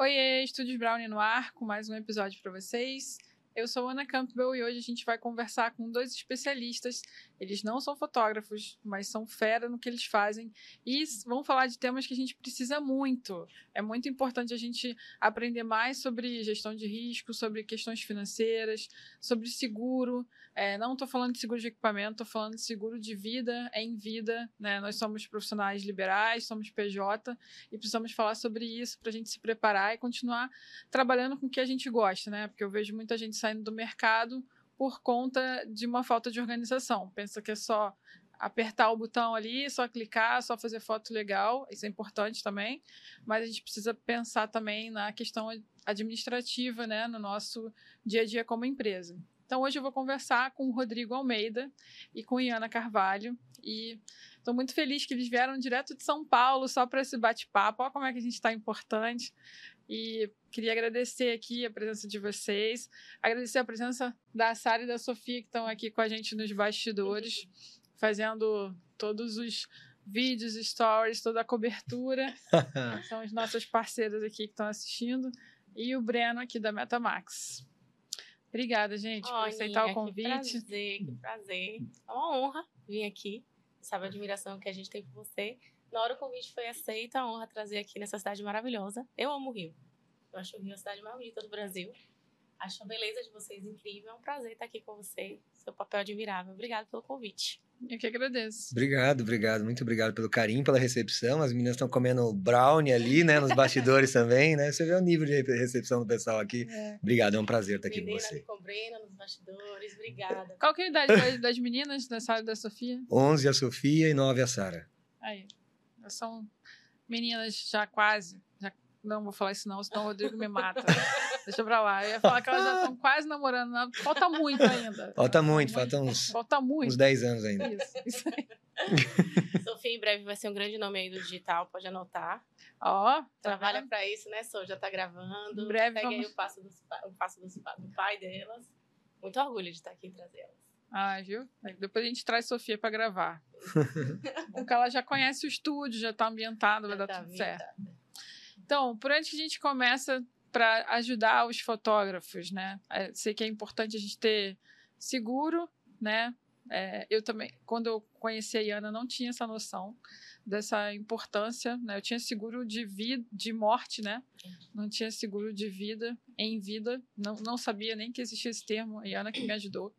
Oiê, Estúdios Brownie no ar, com mais um episódio para vocês. Eu sou Ana Campbell e hoje a gente vai conversar com dois especialistas. Eles não são fotógrafos, mas são fera no que eles fazem e vão falar de temas que a gente precisa muito. É muito importante a gente aprender mais sobre gestão de risco, sobre questões financeiras, sobre seguro. É, não estou falando de seguro de equipamento, estou falando de seguro de vida em vida. Né? Nós somos profissionais liberais, somos PJ e precisamos falar sobre isso para a gente se preparar e continuar trabalhando com o que a gente gosta, né? Porque eu vejo muita gente saindo do mercado por conta de uma falta de organização. Pensa que é só apertar o botão ali, só clicar, só fazer foto legal, isso é importante também, mas a gente precisa pensar também na questão administrativa, né, no nosso dia a dia como empresa. Então hoje eu vou conversar com o Rodrigo Almeida e com Iana Carvalho e estou muito feliz que eles vieram direto de São Paulo só para esse bate-papo. Olha como é que a gente está importante. E queria agradecer aqui a presença de vocês, agradecer a presença da Sara e da Sofia que estão aqui com a gente nos bastidores, fazendo todos os vídeos, stories, toda a cobertura. São os nossos parceiros aqui que estão assistindo. E o Breno aqui da Metamax. Obrigada, gente, oh, por aceitar o convite. Que prazer, que prazer. É uma honra vir aqui. Sabe a admiração que a gente tem por você. Na hora o convite foi aceito, a honra trazer aqui nessa cidade maravilhosa. Eu amo o Rio. Eu acho o Rio a cidade mais bonita do Brasil. Acho a beleza de vocês incrível. É um prazer estar aqui com você. Seu papel admirável. Obrigada pelo convite. Eu que agradeço. Obrigado, obrigado. Muito obrigado pelo carinho, pela recepção. As meninas estão comendo brownie ali, né? Nos bastidores também, né? Você vê o nível de recepção do pessoal aqui. É. Obrigado, é um prazer estar aqui Menina com você. com Brena nos bastidores, obrigada. Qual que é a idade das meninas da sala da Sofia? 11 a Sofia e 9 a Sara. Aí, são meninas já quase não vou falar isso não, senão o Rodrigo me mata. Deixa pra lá. Eu ia falar que elas já estão quase namorando. Não. Falta muito ainda. Falta muito, falta uns, falta muito. uns 10 anos ainda. Isso, isso aí. Sofia em breve vai ser um grande nome aí do digital, pode anotar. Ó, oh, trabalha para isso, né, Sô? Já tá gravando. Em breve Segue vamos... aí o passo, dos, o passo dos, do pai delas. Muito orgulho de estar aqui e trazer elas. Ah, viu? Depois a gente traz Sofia para gravar. Porque ela já conhece o estúdio, já tá ambientada, vai dar tá tudo certo. Então, por onde que a gente começa para ajudar os fotógrafos, né? É, sei que é importante a gente ter seguro, né? É, eu também, quando eu conheci a Iana, não tinha essa noção dessa importância, né? Eu tinha seguro de vida, de morte, né? Não tinha seguro de vida em vida, não, não sabia nem que existia esse termo. A Iana que me ajudou.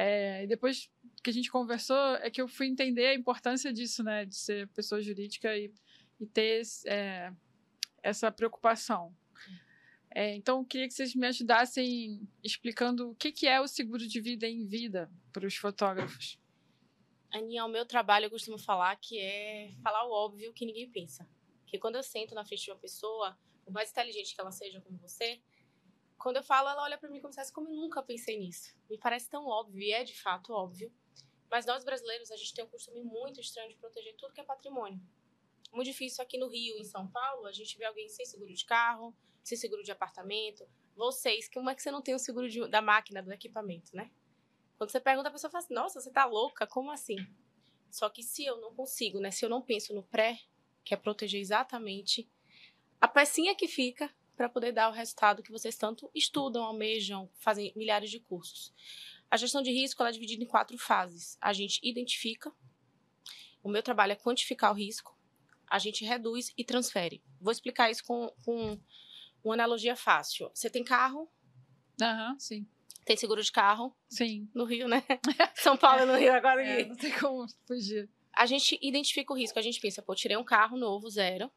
É, depois que a gente conversou, é que eu fui entender a importância disso, né? De ser pessoa jurídica e, e ter é, essa preocupação. É, então, eu queria que vocês me ajudassem explicando o que, que é o seguro de vida em vida para os fotógrafos. Aninha, o meu trabalho eu costumo falar que é falar o óbvio que ninguém pensa. Que quando eu sento na frente de uma pessoa, por mais inteligente que ela seja como você, quando eu falo, ela olha para mim como se como eu nunca pensei nisso. Me parece tão óbvio, e é de fato óbvio. Mas nós brasileiros, a gente tem um costume muito estranho de proteger tudo que é patrimônio muito difícil aqui no Rio, em São Paulo, a gente vê alguém sem seguro de carro, sem seguro de apartamento. Vocês, como é que você não tem o seguro de, da máquina, do equipamento, né? Quando você pergunta, a pessoa fala assim, nossa, você tá louca? Como assim? Só que se eu não consigo, né? Se eu não penso no pré, que é proteger exatamente a pecinha que fica para poder dar o resultado que vocês tanto estudam, almejam, fazem milhares de cursos. A gestão de risco ela é dividida em quatro fases. A gente identifica, o meu trabalho é quantificar o risco, a gente reduz e transfere. Vou explicar isso com, com uma analogia fácil. Você tem carro? Aham, uhum, sim. Tem seguro de carro? Sim. No Rio, né? São Paulo no Rio agora. É, não tem como fugir. A gente identifica o risco. A gente pensa, pô, tirei um carro novo, zero.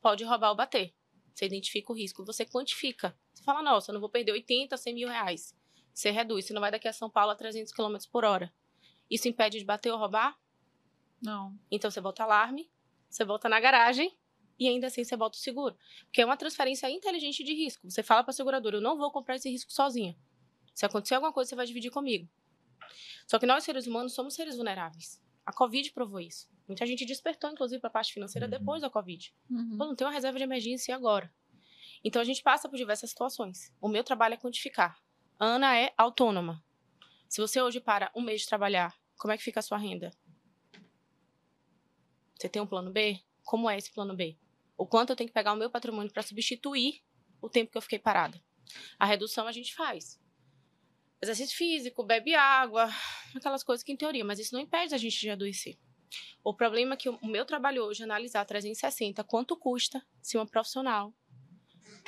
Pode roubar ou bater. Você identifica o risco, você quantifica. Você fala, nossa, eu não vou perder 80, 100 mil reais. Você reduz, você não vai daqui a São Paulo a 300 km por hora. Isso impede de bater ou roubar? Não. Então você bota alarme, você volta na garagem e ainda assim você volta o seguro. Porque é uma transferência inteligente de risco. Você fala para a seguradora, eu não vou comprar esse risco sozinha. Se acontecer alguma coisa, você vai dividir comigo. Só que nós, seres humanos, somos seres vulneráveis. A Covid provou isso. Muita gente despertou, inclusive, para a parte financeira uhum. depois da Covid. Uhum. Pô, não tem uma reserva de emergência agora. Então, a gente passa por diversas situações. O meu trabalho é quantificar. Ana é autônoma. Se você hoje para um mês de trabalhar, como é que fica a sua renda? Você tem um plano B? Como é esse plano B? O quanto eu tenho que pegar o meu patrimônio para substituir o tempo que eu fiquei parada. A redução a gente faz. Exercício físico, bebe água, aquelas coisas que em teoria, mas isso não impede a gente de adoecer. O problema é que o meu trabalho hoje é analisar 360 quanto custa se uma profissional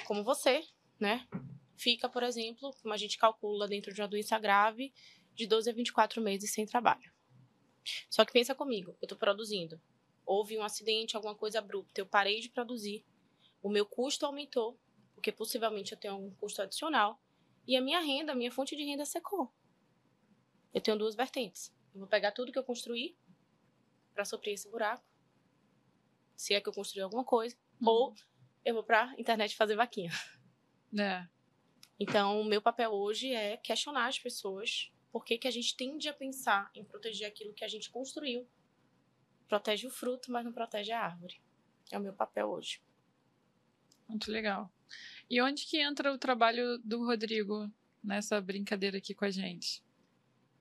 como você, né, fica, por exemplo, como a gente calcula dentro de uma doença grave, de 12 a 24 meses sem trabalho. Só que pensa comigo, eu estou produzindo. Houve um acidente, alguma coisa abrupta, eu parei de produzir. O meu custo aumentou, porque possivelmente eu tenho algum custo adicional. E a minha renda, a minha fonte de renda secou. Eu tenho duas vertentes. Eu vou pegar tudo que eu construí para suprir esse buraco. Se é que eu construí alguma coisa. Uhum. Ou eu vou pra internet fazer vaquinha. É. Então, o meu papel hoje é questionar as pessoas por que, que a gente tende a pensar em proteger aquilo que a gente construiu. Protege o fruto, mas não protege a árvore. É o meu papel hoje. Muito legal. E onde que entra o trabalho do Rodrigo nessa brincadeira aqui com a gente?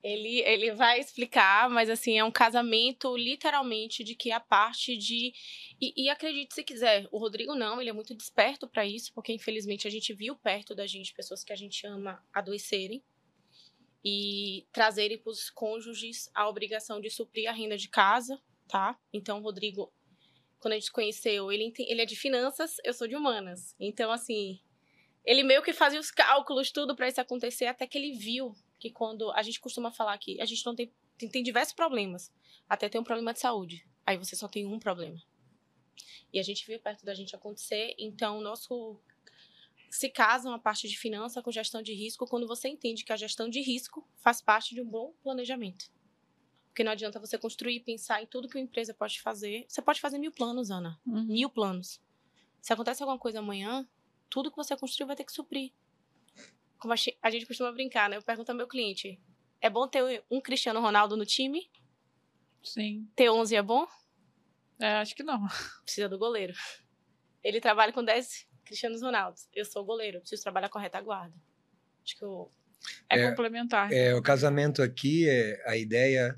Ele, ele vai explicar, mas assim, é um casamento literalmente de que a parte de. E, e acredite se quiser, o Rodrigo não, ele é muito desperto para isso, porque infelizmente a gente viu perto da gente pessoas que a gente ama adoecerem e trazerem para os cônjuges a obrigação de suprir a renda de casa, tá? Então, o Rodrigo, quando a gente conheceu, ele, ele é de finanças, eu sou de humanas. Então, assim, ele meio que fazia os cálculos, tudo para isso acontecer, até que ele viu que quando a gente costuma falar que a gente não tem, tem, tem diversos problemas, até tem um problema de saúde. Aí você só tem um problema. E a gente viu perto da gente acontecer, então nosso se casam a parte de finança com gestão de risco quando você entende que a gestão de risco faz parte de um bom planejamento. Porque não adianta você construir e pensar em tudo que uma empresa pode fazer. Você pode fazer mil planos, Ana. Uhum. Mil planos. Se acontece alguma coisa amanhã, tudo que você construiu vai ter que suprir. Como a gente costuma brincar, né? Eu pergunto ao meu cliente: é bom ter um Cristiano Ronaldo no time? Sim. Ter 11 é bom? É, acho que não. Precisa do goleiro. Ele trabalha com 10 Cristiano Ronaldo. Eu sou goleiro, preciso trabalhar com a retaguarda. Acho que eu... é, é complementar. É, o casamento aqui, é, a ideia.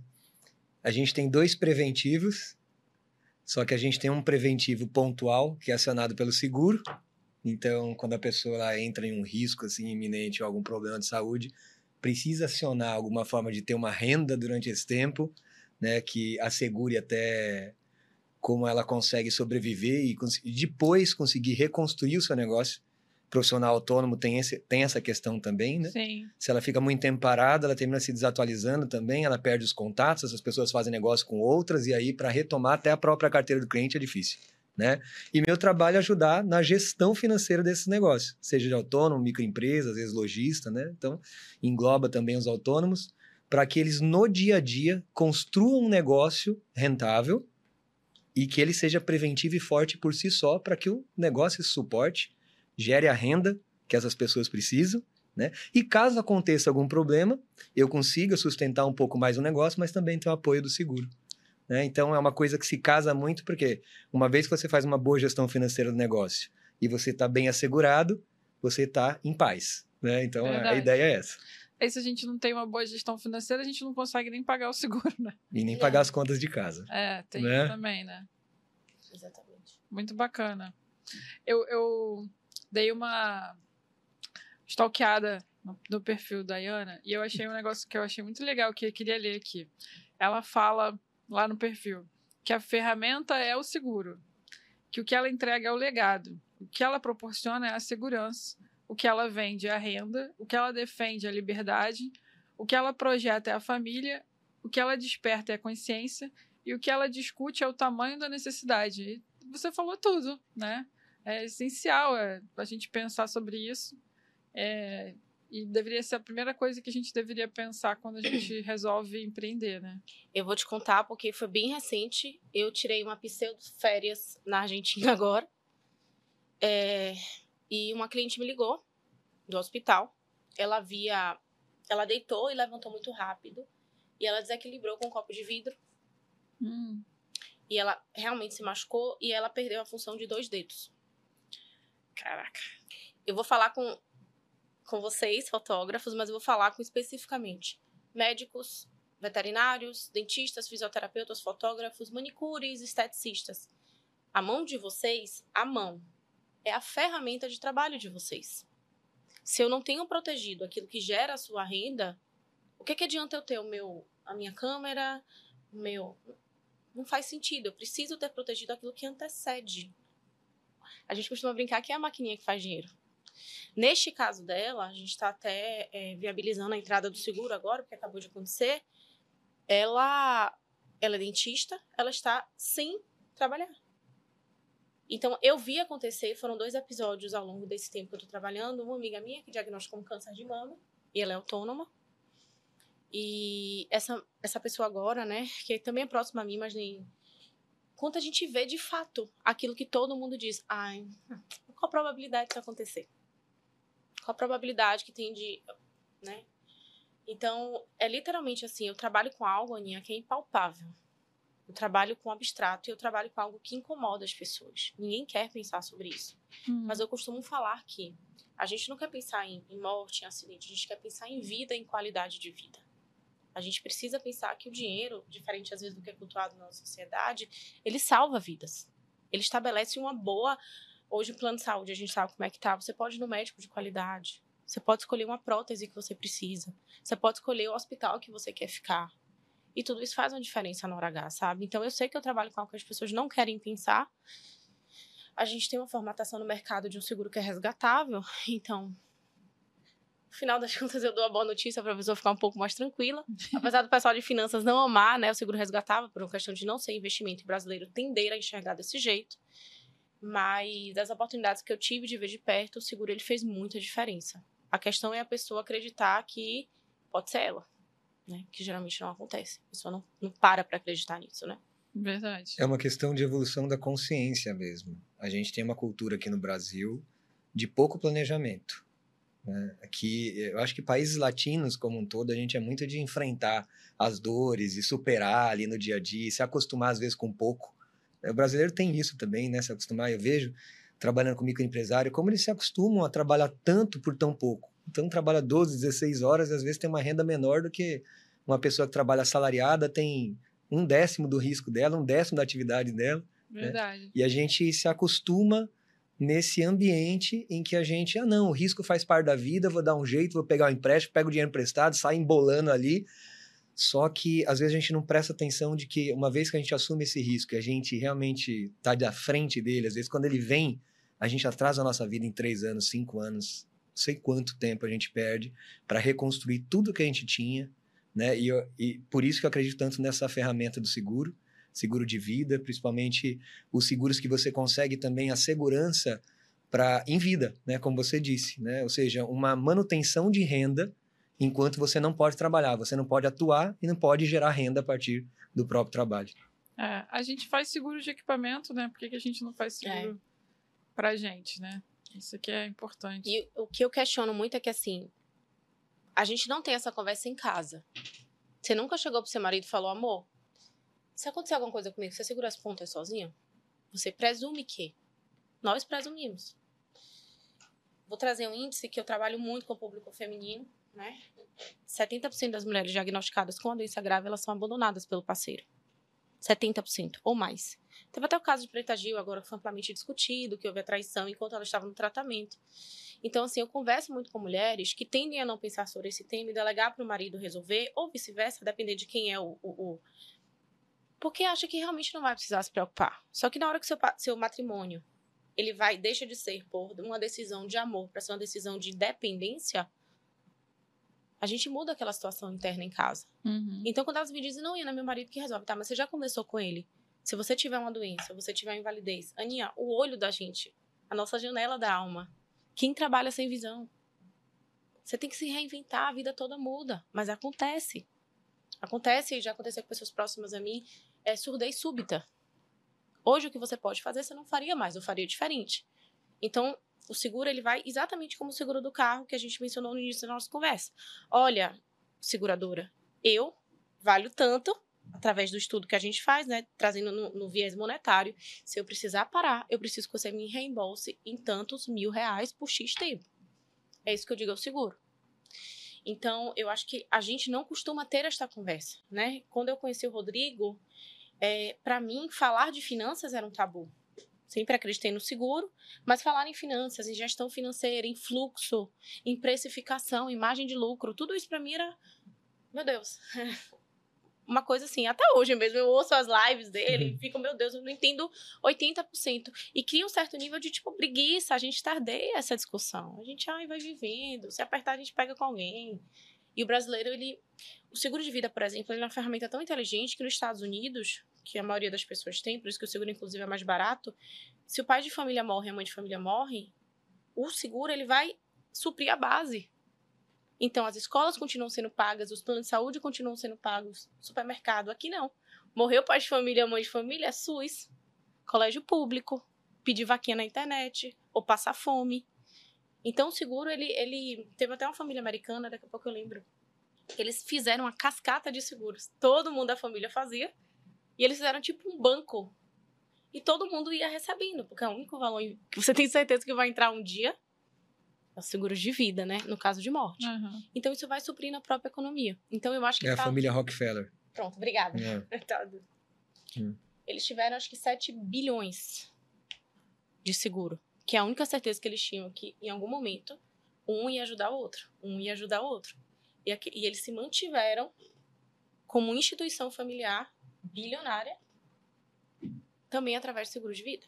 A gente tem dois preventivos, só que a gente tem um preventivo pontual, que é acionado pelo seguro. Então, quando a pessoa entra em um risco assim, iminente ou algum problema de saúde, precisa acionar alguma forma de ter uma renda durante esse tempo, né, que assegure até como ela consegue sobreviver e, e depois conseguir reconstruir o seu negócio. Profissional autônomo tem, esse, tem essa questão também, né? Sim. Se ela fica muito tempo parada, ela termina se desatualizando também, ela perde os contatos, essas pessoas fazem negócio com outras, e aí para retomar até a própria carteira do cliente é difícil. Né? E meu trabalho é ajudar na gestão financeira desses negócios, seja de autônomo, microempresa, às vezes lojista, né? Então, engloba também os autônomos, para que eles no dia a dia construam um negócio rentável e que ele seja preventivo e forte por si só para que o negócio suporte, gere a renda que essas pessoas precisam, né? E caso aconteça algum problema, eu consiga sustentar um pouco mais o negócio, mas também ter o apoio do seguro. Né? Então é uma coisa que se casa muito, porque uma vez que você faz uma boa gestão financeira do negócio e você está bem assegurado, você está em paz. Né? Então a, a ideia é essa. Aí se a gente não tem uma boa gestão financeira, a gente não consegue nem pagar o seguro, né? E nem pagar as contas de casa. É, tem né? também, né? Exatamente. Muito bacana. Eu, eu dei uma stalkeada no, perfil da Iana e eu achei um negócio que eu achei muito legal que eu queria ler aqui. Ela fala lá no perfil que a ferramenta é o seguro, que o que ela entrega é o legado, o que ela proporciona é a segurança o que ela vende é a renda, o que ela defende é a liberdade, o que ela projeta é a família, o que ela desperta é a consciência e o que ela discute é o tamanho da necessidade. E você falou tudo, né? É essencial é, a gente pensar sobre isso. É, e deveria ser a primeira coisa que a gente deveria pensar quando a gente resolve empreender, né? Eu vou te contar porque foi bem recente. Eu tirei uma pseudo férias na Argentina agora. É, e uma cliente me ligou do hospital. Ela via. Ela deitou e levantou muito rápido. E ela desequilibrou com um copo de vidro. Hum. E ela realmente se machucou e ela perdeu a função de dois dedos. Caraca. Eu vou falar com, com vocês, fotógrafos, mas eu vou falar com especificamente médicos, veterinários, dentistas, fisioterapeutas, fotógrafos, manicures, esteticistas A mão de vocês, a mão, é a ferramenta de trabalho de vocês. Se eu não tenho protegido aquilo que gera a sua renda, o que, que adianta eu ter o meu, a minha câmera, meu. Não faz sentido. Eu preciso ter protegido aquilo que antecede. A gente costuma brincar que é a maquininha que faz dinheiro. Neste caso dela, a gente está até é, viabilizando a entrada do seguro agora, porque acabou de acontecer. Ela, ela é dentista, ela está sem trabalhar. Então, eu vi acontecer, foram dois episódios ao longo desse tempo que eu tô trabalhando. Uma amiga minha que diagnosticou um câncer de mama, e ela é autônoma. E essa, essa pessoa agora, né, que também é próxima a mim, mas nem. Quanto a gente vê de fato aquilo que todo mundo diz. Ai, qual a probabilidade disso acontecer? Qual a probabilidade que tem de. né? Então, é literalmente assim: eu trabalho com algo, Aninha, que é impalpável eu trabalho com abstrato e eu trabalho com algo que incomoda as pessoas. Ninguém quer pensar sobre isso. Uhum. Mas eu costumo falar que a gente não quer pensar em, em morte, em acidente, a gente quer pensar em vida, em qualidade de vida. A gente precisa pensar que o dinheiro, diferente às vezes do que é cultuado na sociedade, ele salva vidas. Ele estabelece uma boa. Hoje, o plano de saúde, a gente sabe como é que tá. Você pode ir no médico de qualidade. Você pode escolher uma prótese que você precisa. Você pode escolher o hospital que você quer ficar. E tudo isso faz uma diferença na hora H, sabe? Então eu sei que eu trabalho com algo que as pessoas não querem pensar. A gente tem uma formatação no mercado de um seguro que é resgatável, então final das contas eu dou a boa notícia para a pessoa ficar um pouco mais tranquila. Apesar do pessoal de finanças não amar, né, o seguro resgatável por uma questão de não ser investimento e brasileiro tender a enxergar desse jeito. Mas das oportunidades que eu tive de ver de perto, o seguro ele fez muita diferença. A questão é a pessoa acreditar que pode ser ela né? Que geralmente não acontece. A pessoa não, não para para acreditar nisso, né? Verdade. É uma questão de evolução da consciência mesmo. A gente tem uma cultura aqui no Brasil de pouco planejamento. Né? Aqui, eu acho que países latinos como um todo, a gente é muito de enfrentar as dores e superar ali no dia a dia, se acostumar às vezes com pouco. O brasileiro tem isso também, né? Se acostumar. Eu vejo trabalhando com microempresário como eles se acostumam a trabalhar tanto por tão pouco. Então trabalha 12, 16 horas e às vezes tem uma renda menor do que uma pessoa que trabalha assalariada tem um décimo do risco dela, um décimo da atividade dela. Né? Verdade. Né? E a gente se acostuma nesse ambiente em que a gente, ah, não, o risco faz parte da vida, vou dar um jeito, vou pegar o um empréstimo, pego o dinheiro emprestado, sai embolando ali. Só que às vezes a gente não presta atenção de que uma vez que a gente assume esse risco, a gente realmente está à frente dele, às vezes quando ele vem, a gente atrasa a nossa vida em três anos, cinco anos, sei quanto tempo a gente perde para reconstruir tudo que a gente tinha, né? E, e por isso que eu acredito tanto nessa ferramenta do seguro, seguro de vida, principalmente os seguros que você consegue também a segurança para em vida, né? Como você disse, né? Ou seja, uma manutenção de renda enquanto você não pode trabalhar, você não pode atuar e não pode gerar renda a partir do próprio trabalho. É, a gente faz seguro de equipamento, né? Por que, que a gente não faz seguro é. para gente, né? Isso aqui é importante. E o que eu questiono muito é que, assim, a gente não tem essa conversa em casa. Você nunca chegou pro seu marido e falou, amor, se acontecer alguma coisa comigo, você segura as pontas sozinho? Você presume que? Nós presumimos. Vou trazer um índice que eu trabalho muito com o público feminino, né? 70% das mulheres diagnosticadas com a doença grave, elas são abandonadas pelo parceiro. 70% ou mais. Teve até o caso de Preta Gil, agora foi amplamente discutido, que houve a traição enquanto ela estava no tratamento. Então, assim, eu converso muito com mulheres que tendem a não pensar sobre esse tema e delegar para o marido resolver, ou vice-versa, depender de quem é o, o, Porque acha que realmente não vai precisar se preocupar. Só que na hora que seu, seu matrimônio ele vai deixa de ser por uma decisão de amor para ser uma decisão de dependência, a gente muda aquela situação interna em casa. Uhum. Então, quando elas me dizem, não, Ana, meu marido que resolve, tá, mas você já conversou com ele? Se você tiver uma doença, você tiver invalidez, Aninha, o olho da gente, a nossa janela da alma, quem trabalha sem visão? Você tem que se reinventar, a vida toda muda, mas acontece. Acontece, já aconteceu com pessoas próximas a mim, é surdez súbita. Hoje o que você pode fazer, você não faria mais, eu faria diferente. Então, o seguro ele vai exatamente como o seguro do carro que a gente mencionou no início da nossa conversa. Olha, seguradora, eu valho tanto através do estudo que a gente faz, né, trazendo no, no, viés monetário. Se eu precisar parar, eu preciso que você me reembolse em tantos mil reais por X tempo. É isso que eu digo ao seguro. Então, eu acho que a gente não costuma ter esta conversa, né? Quando eu conheci o Rodrigo, é, para mim, falar de finanças era um tabu. Sempre acreditei no seguro, mas falar em finanças, em gestão financeira, em fluxo, em precificação, imagem de lucro, tudo isso para mim era, meu Deus, uma coisa assim, até hoje mesmo, eu ouço as lives dele uhum. e fico, meu Deus, eu não entendo 80%. E cria um certo nível de, tipo, preguiça, a gente tardeia essa discussão. A gente, ai, vai vivendo, se apertar a gente pega com alguém. E o brasileiro, ele... O seguro de vida, por exemplo, ele é uma ferramenta tão inteligente que nos Estados Unidos, que a maioria das pessoas tem, por isso que o seguro, inclusive, é mais barato, se o pai de família morre e a mãe de família morre, o seguro, ele vai suprir a base então, as escolas continuam sendo pagas, os planos de saúde continuam sendo pagos, supermercado, aqui não. Morreu pai de família, mãe de família, SUS, colégio público, pedir vaquinha na internet, ou passar fome. Então, o seguro, ele, ele... Teve até uma família americana, daqui a pouco eu lembro, eles fizeram uma cascata de seguros. Todo mundo da família fazia, e eles fizeram tipo um banco. E todo mundo ia recebendo, porque é o único valor que você tem certeza que vai entrar um dia é o seguro de vida, né? No caso de morte. Uhum. Então, isso vai suprir na própria economia. Então, eu acho que. É tá... a família Rockefeller. Pronto, obrigada. É. Tá. hum. Eles tiveram, acho que, 7 bilhões de seguro. Que é a única certeza que eles tinham que, em algum momento, um ia ajudar o outro. Um ia ajudar o outro. E, aqui, e eles se mantiveram como instituição familiar bilionária também através de seguro de vida.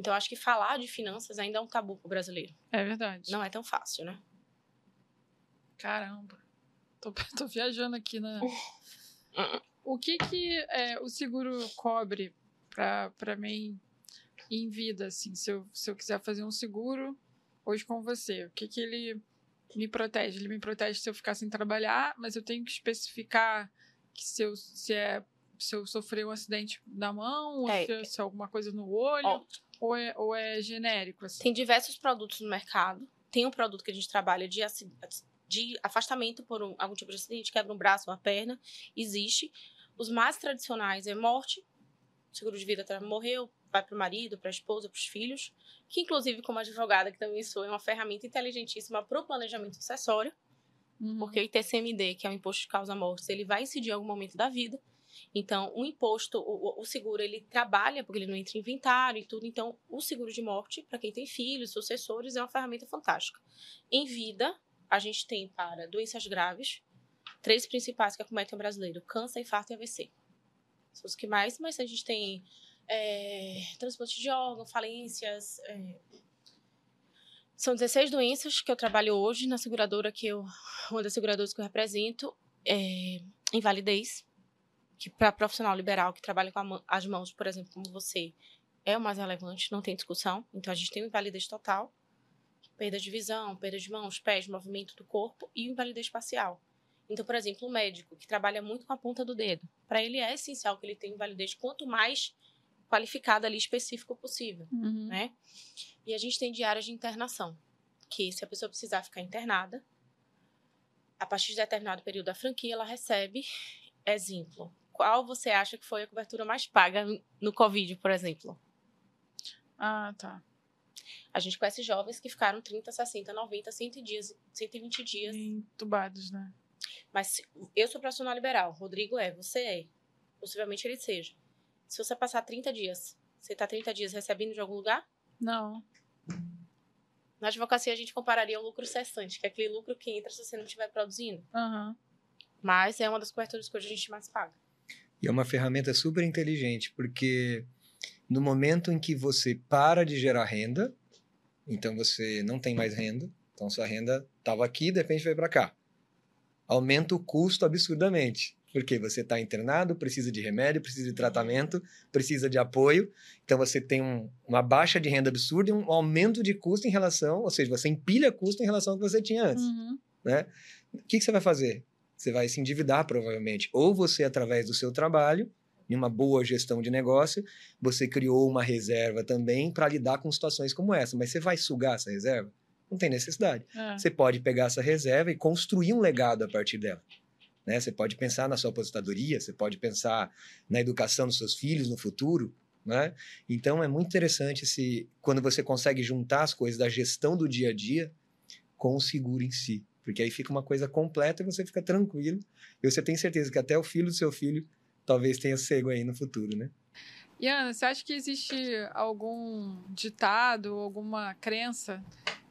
Então, acho que falar de finanças ainda é um tabu pro brasileiro. É verdade. Não é tão fácil, né? Caramba. Tô, tô viajando aqui na. o que que é, o seguro cobre para mim em vida, assim? Se eu, se eu quiser fazer um seguro hoje com você, o que que ele me protege? Ele me protege se eu ficar sem trabalhar, mas eu tenho que especificar que se, eu, se é se eu sofrer um acidente na mão, é. se, se é alguma coisa no olho. Ó, ou é, ou é genérico? Assim? Tem diversos produtos no mercado. Tem um produto que a gente trabalha de, de afastamento por um, algum tipo de acidente, quebra um braço, uma perna. Existe. Os mais tradicionais é morte. seguro de vida morreu, vai para o marido, para a esposa, para os filhos. Que, inclusive, como advogada, que também sou, é uma ferramenta inteligentíssima para o planejamento sucessório. Uhum. Porque o ITCMD, que é o Imposto de Causa Mortes, ele vai incidir em algum momento da vida. Então, o imposto, o, o, seguro, ele trabalha, porque ele não entra em inventário e tudo. Então, o seguro de morte, para quem tem filhos, sucessores, é uma ferramenta fantástica. Em vida, a gente tem para doenças graves, três principais que acometem o brasileiro: câncer, infarto e AVC. São os que mais, mas a gente tem é, transplante de órgão, falências. É, são 16 doenças que eu trabalho hoje na seguradora que eu, uma das seguradoras que eu represento, é, invalidez, que para profissional liberal que trabalha com as mãos, por exemplo, como você, é o mais relevante, não tem discussão. Então a gente tem o invalidez total, perda de visão, perda de mãos, pés, movimento do corpo e invalidez parcial. Então, por exemplo, o médico que trabalha muito com a ponta do dedo, para ele é essencial que ele tenha invalidez quanto mais qualificada ali específico possível, uhum. né? E a gente tem diárias de internação, que se a pessoa precisar ficar internada, a partir de determinado período da franquia, ela recebe exemplo, qual você acha que foi a cobertura mais paga no Covid, por exemplo? Ah, tá. A gente conhece jovens que ficaram 30, 60, 90, 100 dias, 120 dias. Entubados, né? Mas eu sou profissional liberal, Rodrigo é, você é. Possivelmente ele seja. Se você passar 30 dias, você está 30 dias recebendo de algum lugar? Não. Na advocacia, a gente compararia o lucro cessante, que é aquele lucro que entra se você não estiver produzindo. Uhum. Mas é uma das coberturas que hoje a gente mais paga. E é uma ferramenta super inteligente, porque no momento em que você para de gerar renda, então você não tem mais renda, então sua renda estava aqui, de repente vai para cá. Aumenta o custo absurdamente, porque você está internado, precisa de remédio, precisa de tratamento, precisa de apoio, então você tem um, uma baixa de renda absurda e um aumento de custo em relação, ou seja, você empilha custo em relação ao que você tinha antes. Uhum. Né? O que, que você vai fazer? Você vai se endividar provavelmente. Ou você, através do seu trabalho, em uma boa gestão de negócio, você criou uma reserva também para lidar com situações como essa. Mas você vai sugar essa reserva? Não tem necessidade. É. Você pode pegar essa reserva e construir um legado a partir dela. Né? Você pode pensar na sua aposentadoria, você pode pensar na educação dos seus filhos no futuro. Né? Então é muito interessante se quando você consegue juntar as coisas da gestão do dia a dia com o seguro em si. Porque aí fica uma coisa completa e você fica tranquilo. E você tem certeza que até o filho do seu filho talvez tenha cego aí no futuro, né? E Ana, você acha que existe algum ditado, alguma crença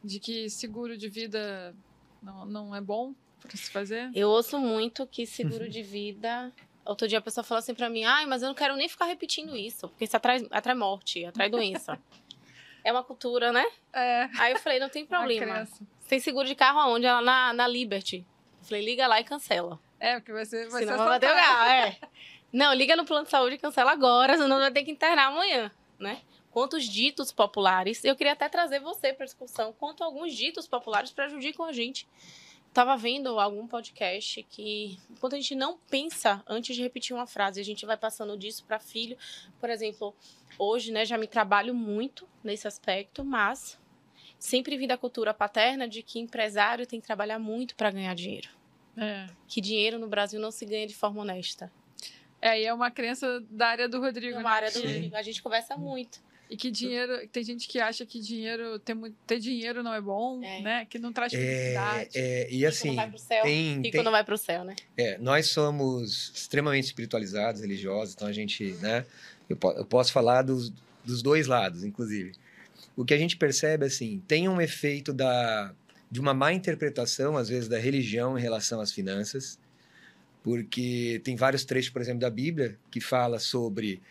de que seguro de vida não, não é bom para se fazer? Eu ouço muito que seguro de vida. Outro dia a pessoa falou assim pra mim: ai, mas eu não quero nem ficar repetindo isso, porque isso atrai, atrai morte, atrai doença. é uma cultura, né? É. Aí eu falei: não tem uma problema. Tem seguro de carro aonde? Ela na, na Liberty. Eu falei: liga lá e cancela. É, porque você vai senão vai bater o carro, é. Não, liga no plano de saúde e cancela agora, senão vai ter que internar amanhã, né? Quantos ditos populares, eu queria até trazer você para discussão, quanto alguns ditos populares prejudicam a gente. Tava vendo algum podcast que, enquanto a gente não pensa antes de repetir uma frase, a gente vai passando disso para filho. Por exemplo, hoje, né, já me trabalho muito nesse aspecto, mas sempre vi da cultura paterna de que empresário tem que trabalhar muito para ganhar dinheiro. É. Que dinheiro no Brasil não se ganha de forma honesta. É, e é uma crença da área do Rodrigo. É né? uma área do Que- Rodrigo, a gente conversa muito. E que dinheiro. Tem gente que acha que dinheiro. Ter, muito, ter dinheiro não é bom, É. né? Que não traz É, felicidade. é, e Rico assim, não vai pro céu. tem, Rico tem- não vai pro céu, né? é, nós somos extremamente espiritualizados, religiosos, então a gente, né? Eu, eu posso falar dos, dos dois lados, inclusive. O que a gente percebe, assim, tem um efeito da, de uma má interpretação, às vezes, da religião em relação às finanças, porque tem vários trechos, por exemplo, da Bíblia que fala sobre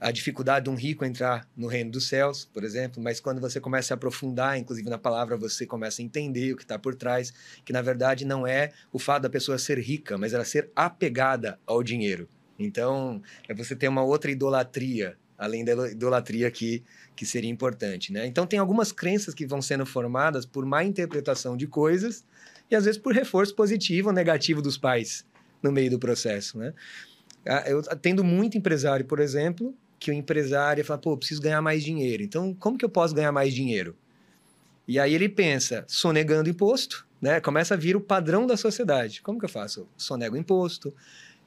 a dificuldade de um rico entrar no reino dos céus, por exemplo, mas quando você começa a aprofundar, inclusive na palavra, você começa a entender o que está por trás, que na verdade não é o fato da pessoa ser rica, mas ela ser apegada ao dinheiro. Então, é você ter uma outra idolatria, além da idolatria que, que seria importante, né? Então, tem algumas crenças que vão sendo formadas por má interpretação de coisas e às vezes por reforço positivo ou negativo dos pais no meio do processo, né? Eu atendo muito empresário, por exemplo, que o empresário fala, pô, preciso ganhar mais dinheiro. Então, como que eu posso ganhar mais dinheiro? E aí ele pensa, sonegando imposto, né? Começa a vir o padrão da sociedade. Como que eu faço? Sonego imposto,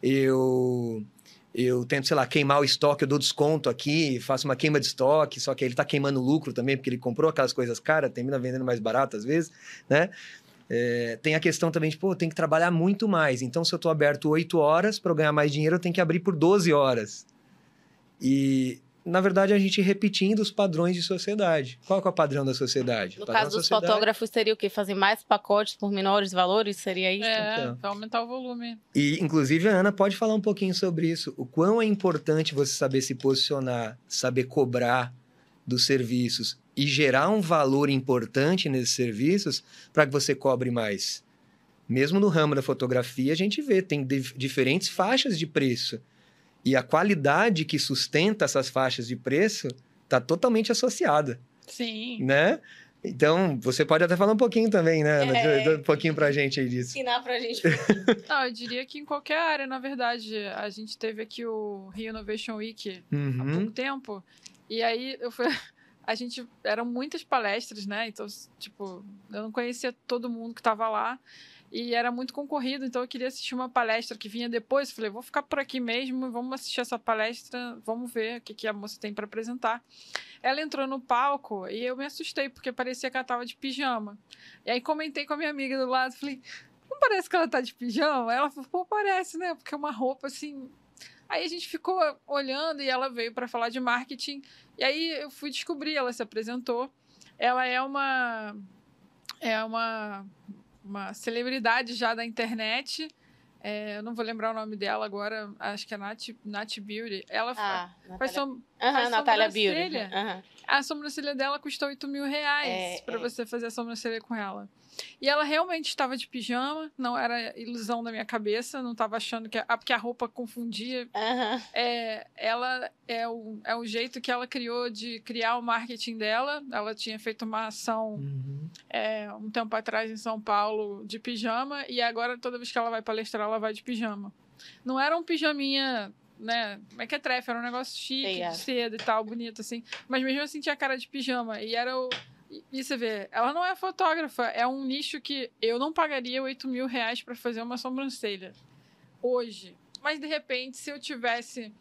eu eu tento, sei lá, queimar o estoque, eu dou desconto aqui, faço uma queima de estoque, só que ele está queimando lucro também, porque ele comprou aquelas coisas caras, termina vendendo mais barato às vezes, né? É, tem a questão também de, pô, tem que trabalhar muito mais. Então, se eu estou aberto 8 horas, para eu ganhar mais dinheiro, eu tenho que abrir por 12 horas. E, na verdade, a gente repetindo os padrões de sociedade. Qual que é o padrão da sociedade? No caso dos sociedade- fotógrafos, seria o quê? Fazer mais pacotes por menores valores? Seria isso? É, Então. vai aumentar o volume. E, inclusive, a Ana pode falar um pouquinho sobre isso. O quão é importante você saber se posicionar, saber cobrar dos serviços e gerar um valor importante nesses serviços para que você cobre mais. Mesmo no ramo da fotografia, a gente vê, tem dif- diferentes faixas de preço. E a qualidade que sustenta essas faixas de preço está totalmente associada, Sim. né? Então, você pode até falar um pouquinho também, né? É. Um pouquinho pra gente aí disso. Ensinar pra gente. Não, eu diria que em qualquer área, na verdade. A gente teve aqui o Rio Innovation Week há Uhum. pouco tempo. E aí eu fui. A gente. Eram muitas palestras, né? Então, tipo, eu não conhecia todo mundo que estava lá. E era muito concorrido, então eu queria assistir uma palestra que vinha depois. Falei, vou ficar por aqui mesmo, vamos assistir essa palestra, vamos ver o que, que a moça tem para apresentar. Ela entrou no palco e eu me assustei, porque parecia que ela tava de pijama. E aí comentei com a minha amiga do lado, falei, não parece que ela tá de pijama? Ela falou, pô, parece, né? Porque é uma roupa assim. Aí a gente ficou olhando e ela veio para falar de marketing. E aí eu fui descobrir, ela se apresentou. Ela é uma é uma uma celebridade já da internet. É, eu não vou lembrar o nome dela agora, acho que é Nat, Nat Beauty. Ela Ah, faz, som- faz Natália Beauty. sobrancelha. Aham. a sobrancelha dela custou 8 mil reais É, para é. você fazer a sobrancelha com ela. E ela realmente estava de pijama, não era ilusão da minha cabeça, não estava achando que. Ah, porque a roupa confundia. Aham. É, ela é o, é o jeito que ela criou de criar o marketing dela. Ela tinha feito uma ação Uhum. é, um tempo atrás em São Paulo de pijama e agora toda vez que ela vai palestrar ela vai de pijama. Não era um pijaminha, né? Como é que é trefe? Era um negócio chique, Sei, é. de seda e tal, bonito assim. Mas mesmo assim tinha cara de pijama e era o e- você vê, ela não é fotógrafa, é um nicho que eu não pagaria 8 mil reais para fazer uma sobrancelha hoje. Mas de repente, se eu tivesse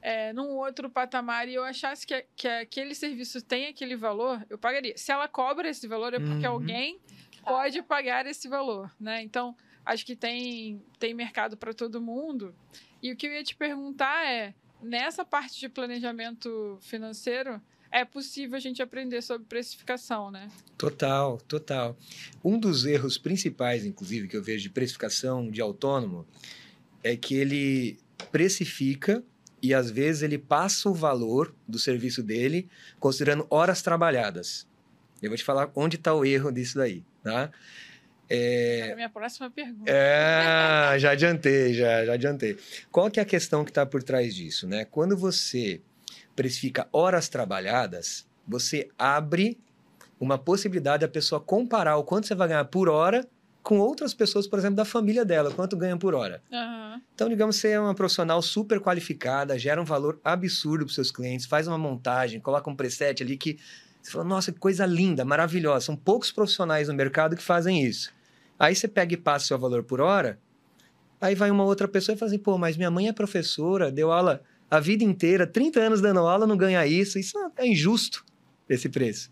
é, num outro patamar e eu achasse que, que aquele serviço tem aquele valor, eu pagaria. Se ela cobra esse valor, é porque Uhum. alguém pode pagar esse valor, né? Então, acho que tem, tem mercado para todo mundo. E o que eu ia te perguntar é, nessa parte de planejamento financeiro, é possível a gente aprender sobre precificação, né? Total, total. Um dos erros principais, inclusive, que eu vejo de precificação de autônomo é que ele precifica e às vezes ele passa o valor do serviço dele considerando horas trabalhadas. Eu vou te falar onde está o erro disso daí, tá? É... a minha próxima pergunta. É, já adiantei, já, já adiantei. Qual que é a questão que está por trás disso, né? Quando você precifica horas trabalhadas, você abre uma possibilidade da pessoa comparar o quanto você vai ganhar por hora com outras pessoas, por exemplo, da família dela, quanto ganha por hora. Uhum. Então, digamos, você é uma profissional super qualificada, gera um valor absurdo para os seus clientes, faz uma montagem, coloca um preset ali que você fala, nossa, que coisa linda, maravilhosa. São poucos profissionais no mercado que fazem isso. Aí você pega e passa o seu valor por hora, aí vai uma outra pessoa e fala assim, pô, mas minha mãe é professora, deu aula a vida inteira, 30 anos dando aula, não ganha isso, isso é injusto, esse preço.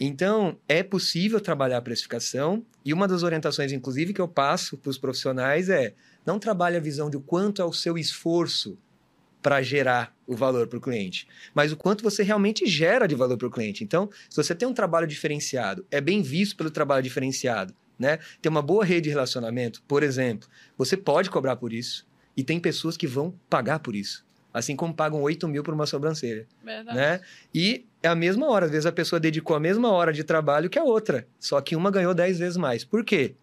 Então, é possível trabalhar a precificação, e uma das orientações, inclusive, que eu passo para os profissionais é não trabalhe a visão de quanto é o seu esforço para gerar o valor para o cliente, mas o quanto você realmente gera de valor para o cliente. Então, se você tem um trabalho diferenciado, é bem visto pelo trabalho diferenciado, né? Tem uma boa rede de relacionamento, por exemplo, você pode cobrar por isso, e tem pessoas que vão pagar por isso. Assim como pagam 8 mil por uma sobrancelha. Verdade. Né? E é a mesma hora. Às vezes a pessoa dedicou a mesma hora de trabalho que a outra. Só que uma ganhou 10 vezes mais. Por quê?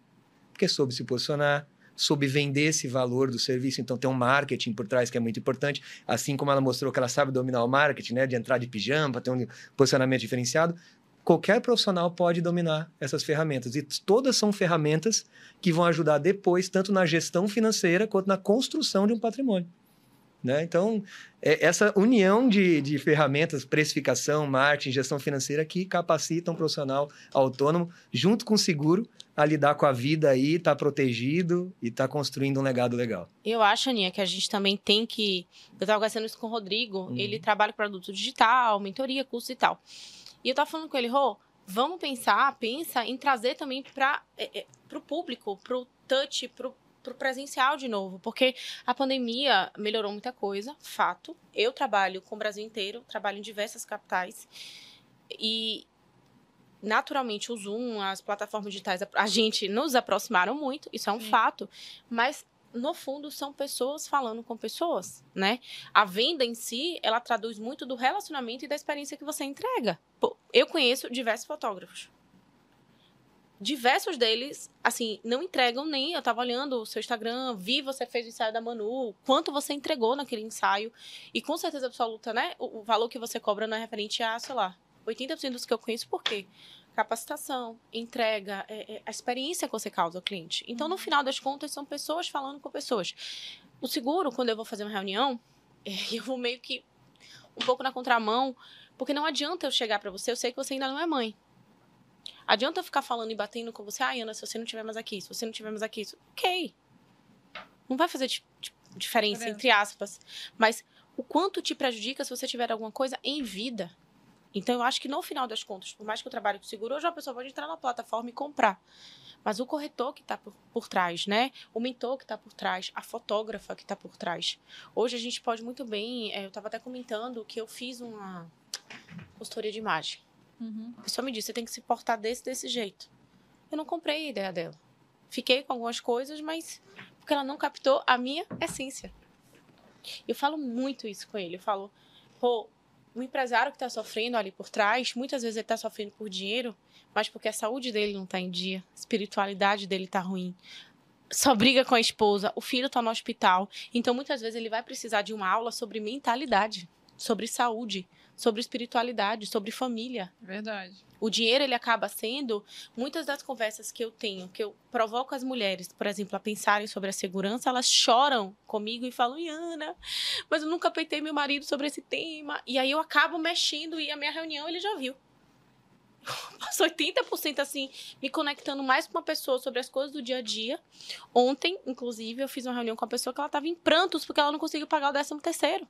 Porque soube se posicionar, soube vender esse valor do serviço. Então tem um marketing por trás que é muito importante. Assim como ela mostrou que ela sabe dominar o marketing, né? De entrar de pijama, ter um posicionamento diferenciado. Qualquer profissional pode dominar essas ferramentas. E todas são ferramentas que vão ajudar depois, tanto na gestão financeira quanto na construção de um patrimônio. Né? Então, é essa união de, de ferramentas, precificação, marketing, gestão financeira, que capacitam um profissional autônomo, junto com o seguro, a lidar com a vida aí, estar tá protegido e estar tá construindo um legado legal. Eu acho, Aninha, que a gente também tem que. Eu estava conversando isso com o Rodrigo, uhum. ele trabalha com produto digital, mentoria, curso e tal. E eu estava falando com ele, Rô, vamos pensar, pensa em trazer também para é, é, o público, para o touch, para o pro presencial de novo, porque a pandemia melhorou muita coisa, fato. Eu trabalho com o Brasil inteiro, trabalho em diversas capitais e naturalmente o Zoom, as plataformas digitais, a gente nos aproximaram muito, isso é um Sim. fato, mas no fundo são pessoas falando com pessoas, né? A venda em si, ela traduz muito do relacionamento e da experiência que você entrega. Eu conheço diversos fotógrafos diversos deles, assim, não entregam nem. Eu tava olhando o seu Instagram, vi você fez o ensaio da Manu, quanto você entregou naquele ensaio. E com certeza absoluta, né? O, o valor que você cobra não é referente a, sei lá, 80% dos que eu conheço, por quê? Capacitação, entrega, é, é, a experiência que você causa ao cliente. Então, no uhum. final das contas, são pessoas falando com pessoas. O seguro, quando eu vou fazer uma reunião, é, eu vou meio que um pouco na contramão, porque não adianta eu chegar para você, eu sei que você ainda não é mãe. Adianta eu ficar falando e batendo com você, ai, ah, Ana, se você não tiver mais aqui, se você não tiver mais aqui, isso. ok. Não vai fazer diferença, entre aspas. Mas o quanto te prejudica se você tiver alguma coisa em vida. Então, eu acho que no final das contas, por mais que eu trabalhe com seguro, hoje a pessoa pode entrar na plataforma e comprar. Mas o corretor que está por, por, trás, né? O mentor que está por trás, a fotógrafa que está por trás. Hoje a gente pode muito bem. É, eu estava até comentando que eu fiz uma consultoria de imagem. Uhum. A pessoa me disse, você tem que se portar desse, desse jeito. Eu não comprei a ideia dela. Fiquei com algumas coisas, mas porque ela não captou a minha essência. Eu falo muito isso com ele. Eu falo, pô, o empresário que está sofrendo ali por trás, muitas vezes ele está sofrendo por dinheiro, mas porque a saúde dele não está em dia, a espiritualidade dele está ruim. Só briga com a esposa, o filho está no hospital. Então, muitas vezes, ele vai precisar de uma aula sobre mentalidade, sobre saúde, sobre espiritualidade, sobre família. Verdade. O dinheiro ele acaba sendo muitas das conversas que eu tenho, que eu provoco as mulheres, por exemplo, a pensarem sobre a segurança, elas choram comigo e falam: "Ana, mas eu nunca peitei meu marido sobre esse tema". E aí eu acabo mexendo e a minha reunião ele já viu. Passou 80% assim, me conectando mais com uma pessoa sobre as coisas do dia a dia. Ontem, inclusive, eu fiz uma reunião com uma pessoa que ela estava em prantos porque ela não conseguiu pagar o 13 terceiro.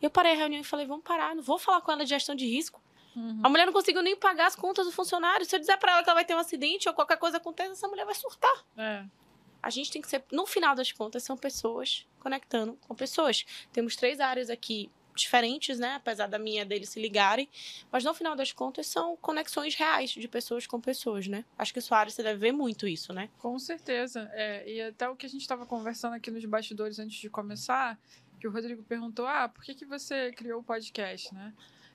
Eu parei a reunião e falei, vamos parar, não vou falar com ela de gestão de risco. Uhum. A mulher não conseguiu nem pagar as contas do funcionário. Se eu dizer para ela que ela vai ter um acidente ou qualquer coisa aconteça, essa mulher vai surtar. É. A gente tem que ser, no final das contas, são pessoas conectando com pessoas. Temos três áreas aqui diferentes, né? Apesar da minha deles se ligarem, mas no final das contas são conexões reais de pessoas com pessoas, né? Acho que o Soares você deve ver muito isso, né? Com certeza. É, e até o que a gente estava conversando aqui nos bastidores antes de começar, que o Rodrigo perguntou: ah, por que, que você criou o podcast, né?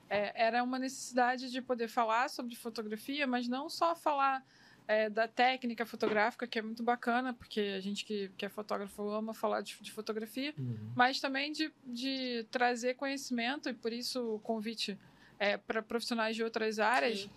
É, era uma necessidade de poder falar sobre fotografia, mas não só falar é, da técnica fotográfica, que é muito bacana, porque a gente que, que é fotógrafo ama falar de, de fotografia, uhum. mas também de, de trazer conhecimento, e por isso o convite é, para profissionais de outras áreas,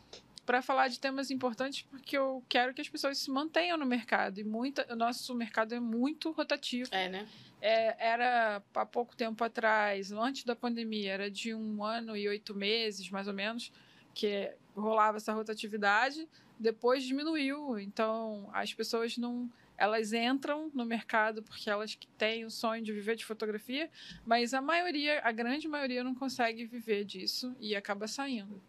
para falar de temas importantes, porque eu quero que as pessoas se mantenham no mercado, e muita, o nosso mercado é muito rotativo. É, né? É, era há pouco tempo atrás, antes da pandemia, era de um ano e oito meses, mais ou menos, que rolava essa rotatividade depois diminuiu. Então, as pessoas não. Elas entram no mercado porque elas têm o sonho de viver de fotografia, mas a maioria, a grande maioria, não consegue viver disso e acaba saindo.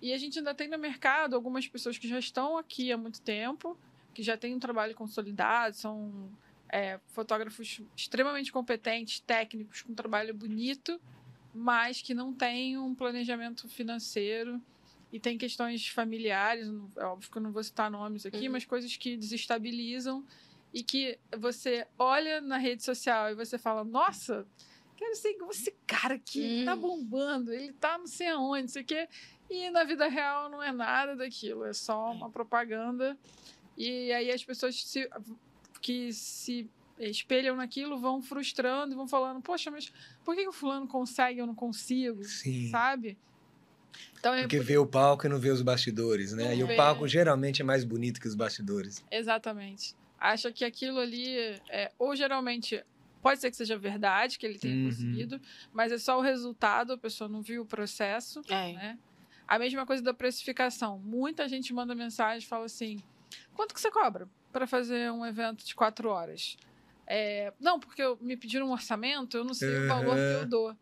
E a gente ainda tem no mercado algumas pessoas que já estão aqui há muito tempo, que já têm um trabalho consolidado, são é, fotógrafos extremamente competentes, técnicos, com um trabalho bonito, mas que não têm um planejamento financeiro e tem questões familiares, é óbvio que eu não vou citar nomes aqui, uhum. mas coisas que desestabilizam e que você olha na rede social e você fala, nossa, quero ser igual esse cara aqui, uhum. tá bombando, ele tá não sei aonde, não sei o quê. E na vida real não é nada daquilo, é só uma propaganda. E aí as pessoas se, que se espelham naquilo vão frustrando e vão falando, poxa, mas por que o fulano consegue e eu não consigo? Sim. Sabe? Então, é Porque por... vê o palco e não vê os bastidores, né? Não e vê. o palco geralmente é mais bonito que os bastidores. Exatamente. Acha que aquilo ali, é, ou geralmente pode ser que seja verdade, que ele tenha uhum. conseguido, mas é só o resultado, a pessoa não viu o processo, é. né? A mesma coisa da precificação. Muita gente manda mensagem e fala assim: quanto que você cobra para fazer um evento de quatro horas? É, não, porque eu, me pediram um orçamento, eu não sei uhum. o valor que eu dou.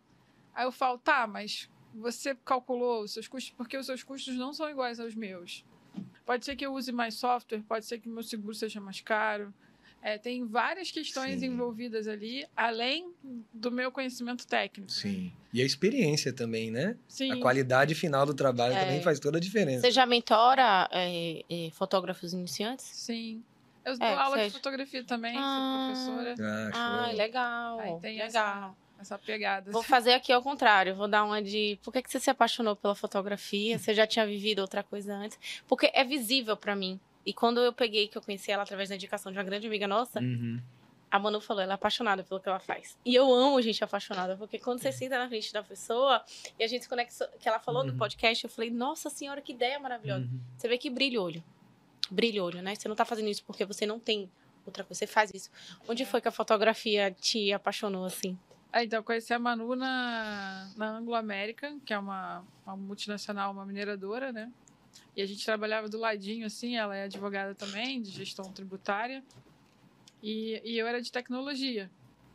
Aí eu falo, tá, mas você calculou os seus custos, porque os seus custos não são iguais aos meus. Pode ser que eu use mais software, pode ser que o meu seguro seja mais caro. É, tem várias questões Sim. envolvidas ali, além do meu conhecimento técnico. Sim. E a experiência também, né? Sim. A qualidade final do trabalho é. também faz toda a diferença. Você já mentora é, é fotógrafos iniciantes? Sim. Eu dou é, aula seja... de fotografia também, ah, sou professora. Ah, ah legal. Aí tem legal. Essa essa pegada. Vou fazer aqui ao contrário, vou dar uma de por que, que você se apaixonou pela fotografia? Você já tinha vivido outra coisa antes? Porque é visível para mim. E quando eu peguei, que eu conheci ela através da indicação de uma grande amiga nossa, uhum. a Manu falou, ela é apaixonada pelo que ela faz. E eu amo gente apaixonada, porque quando você senta na frente da pessoa e a gente se conecta, que ela falou uhum. do podcast, eu falei, nossa senhora, que ideia maravilhosa. Uhum. Você vê que brilha o olho. Brilha o olho, né? Você não tá fazendo isso porque você não tem outra coisa, você faz isso. Onde é. foi que a fotografia te apaixonou assim? É, então, eu conheci a Manu na, na Anglo América, que é uma, uma multinacional, uma mineradora, né? E a gente trabalhava do ladinho, assim, ela é advogada também, de gestão tributária. E, e eu era de tecnologia.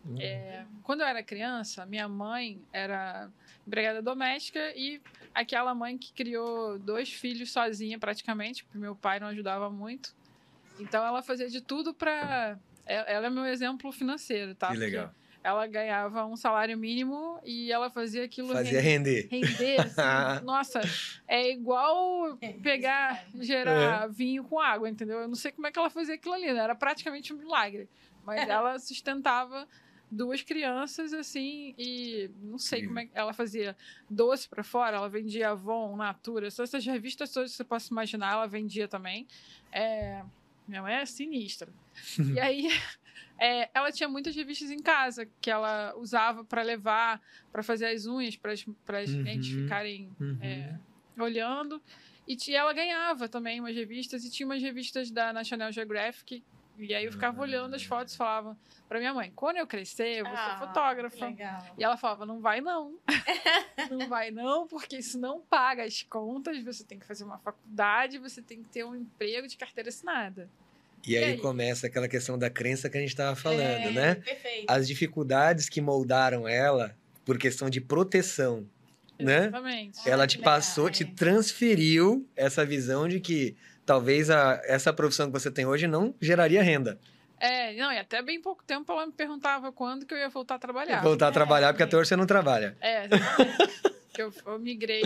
Uhum. É, quando eu era criança, minha mãe era empregada doméstica e aquela mãe que criou dois filhos sozinha, praticamente, porque meu pai não ajudava muito. Então, ela fazia de tudo para... Ela é meu exemplo financeiro, tá? Que legal. Porque ela ganhava um salário mínimo e ela fazia aquilo fazia render. Render, assim, nossa, é igual pegar, gerar é. vinho com água, entendeu? Eu não sei como é que ela fazia aquilo ali, né? Era praticamente um milagre. Mas ela sustentava duas crianças assim e não sei Sim. como é que ela fazia doce para fora, ela vendia Avon, Natura, essas revistas todas que você possa imaginar, ela vendia também. É, minha mãe é sinistra. e aí é, ela tinha muitas revistas em casa que ela usava para levar, para fazer as unhas, para as uhum, clientes ficarem uhum. é, olhando. E ela ganhava também umas revistas, e tinha umas revistas da National Geographic. E aí eu ficava olhando as fotos e falava para minha mãe: quando eu crescer, eu vou ah, ser fotógrafa. Legal. E ela falava: não vai não. não vai não, porque isso não paga as contas. Você tem que fazer uma faculdade, você tem que ter um emprego de carteira assinada. E, aí, aí, começa aquela questão da crença que a gente estava falando, é, né? Perfeito. As dificuldades que moldaram ela por questão de proteção, né? Exatamente. né? Ela te passou, te transferiu essa visão de que talvez a, essa profissão que você tem hoje não geraria renda. É, não, e até bem pouco tempo ela me perguntava quando que eu ia voltar a trabalhar. Voltar a trabalhar, porque é. até hoje você não trabalha. É, eu, eu migrei.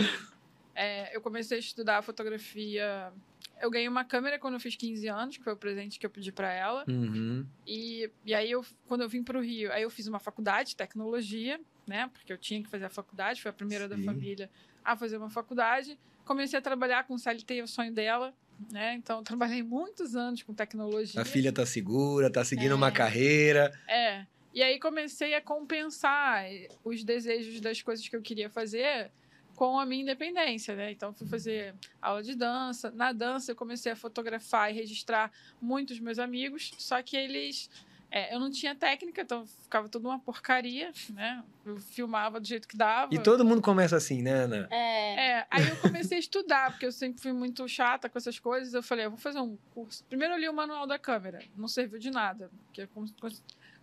é, eu comecei a estudar fotografia. Eu ganhei uma câmera quando eu fiz 15 anos, que foi o presente que eu pedi para ela. Uhum. E, e aí, eu, quando eu vim para o Rio, aí eu fiz uma faculdade de tecnologia, né? Porque eu tinha que fazer a faculdade, foi a primeira da Sim. família a fazer uma faculdade. Comecei a trabalhar com CLT, o sonho dela, né? Então, eu trabalhei muitos anos com tecnologia. A filha tá segura, tá seguindo É. uma carreira. É. E aí comecei a compensar os desejos das coisas que eu queria fazer com a minha independência, né? Então fui fazer aula de dança. Na dança eu comecei a fotografar e registrar muitos meus amigos, só que eles é, eu não tinha técnica, então ficava tudo uma porcaria, né? Eu filmava do jeito que dava. E todo mundo começa assim, né, Ana? É. É, aí eu comecei a estudar, porque eu sempre fui muito chata com essas coisas. Eu falei, eu vou fazer um curso. Primeiro eu li o manual da câmera, não serviu de nada, porque eu con- con-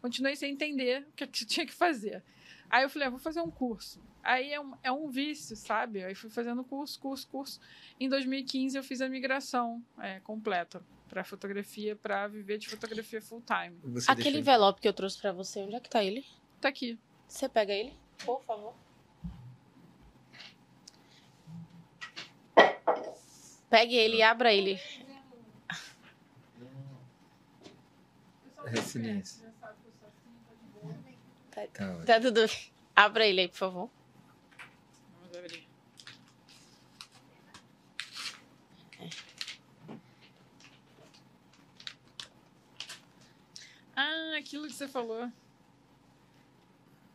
continuei sem entender o que, que tinha que fazer. Aí eu falei, eu vou fazer um curso. Aí é um, é um vício, sabe? Aí fui fazendo curso, curso, curso. Em 2015 eu fiz a migração é, completa para fotografia, para viver de fotografia full time. Você Aquele deixa- envelope que eu trouxe pra você, onde é que tá ele? Tá aqui. Você pega ele, por favor. Pegue ele e abra ele. Resiliência. Tá ótimo. Tá tudo. Abra ele aí, por favor. Ah, aquilo que você falou.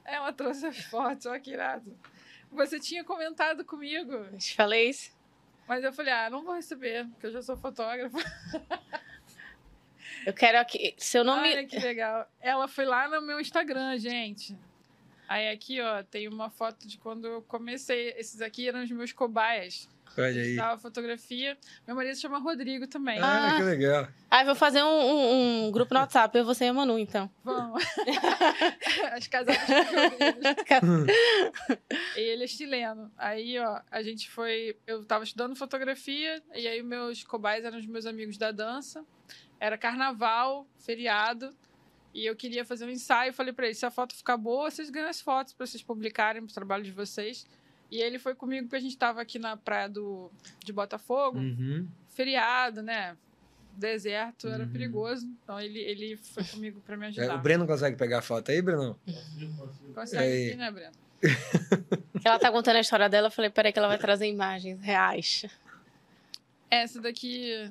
Ela trouxe as fotos, olha que irado. Você tinha comentado comigo, Eu te falei isso? mas eu falei, ah, não vou receber, porque eu já sou fotógrafa. Eu quero aqui. Seu nome. Olha que legal. Ela foi lá no meu Instagram, gente. Aí aqui, ó, tem uma foto de quando eu comecei. Esses aqui eram os meus cobaias. Olha aí. Estava fotografia. Meu marido se chama Rodrigo também. Ah, Ah. que legal. Ah, eu vou fazer um, um- um grupo no WhatsApp, eu, você e a Manu, então. Vamos. As casadas. E ele é chileno. Aí, ó, a gente foi. Eu tava estudando fotografia, e aí meus cobaias eram os meus amigos da dança. Era carnaval, feriado. E eu queria fazer um ensaio. Falei pra ele: se a foto ficar boa, vocês ganham as fotos pra vocês publicarem pro trabalho de vocês. E ele foi comigo porque a gente tava aqui na praia do, de Botafogo, Uhum. feriado, né? Deserto, era Uhum. perigoso. Então ele, ele foi comigo pra me É, ajudar. o Breno consegue pegar a foto aí, Breno? Consegue Aí. aqui, né, Breno? Ela tá contando a história dela, eu falei, peraí que ela vai trazer imagens reais. Essa daqui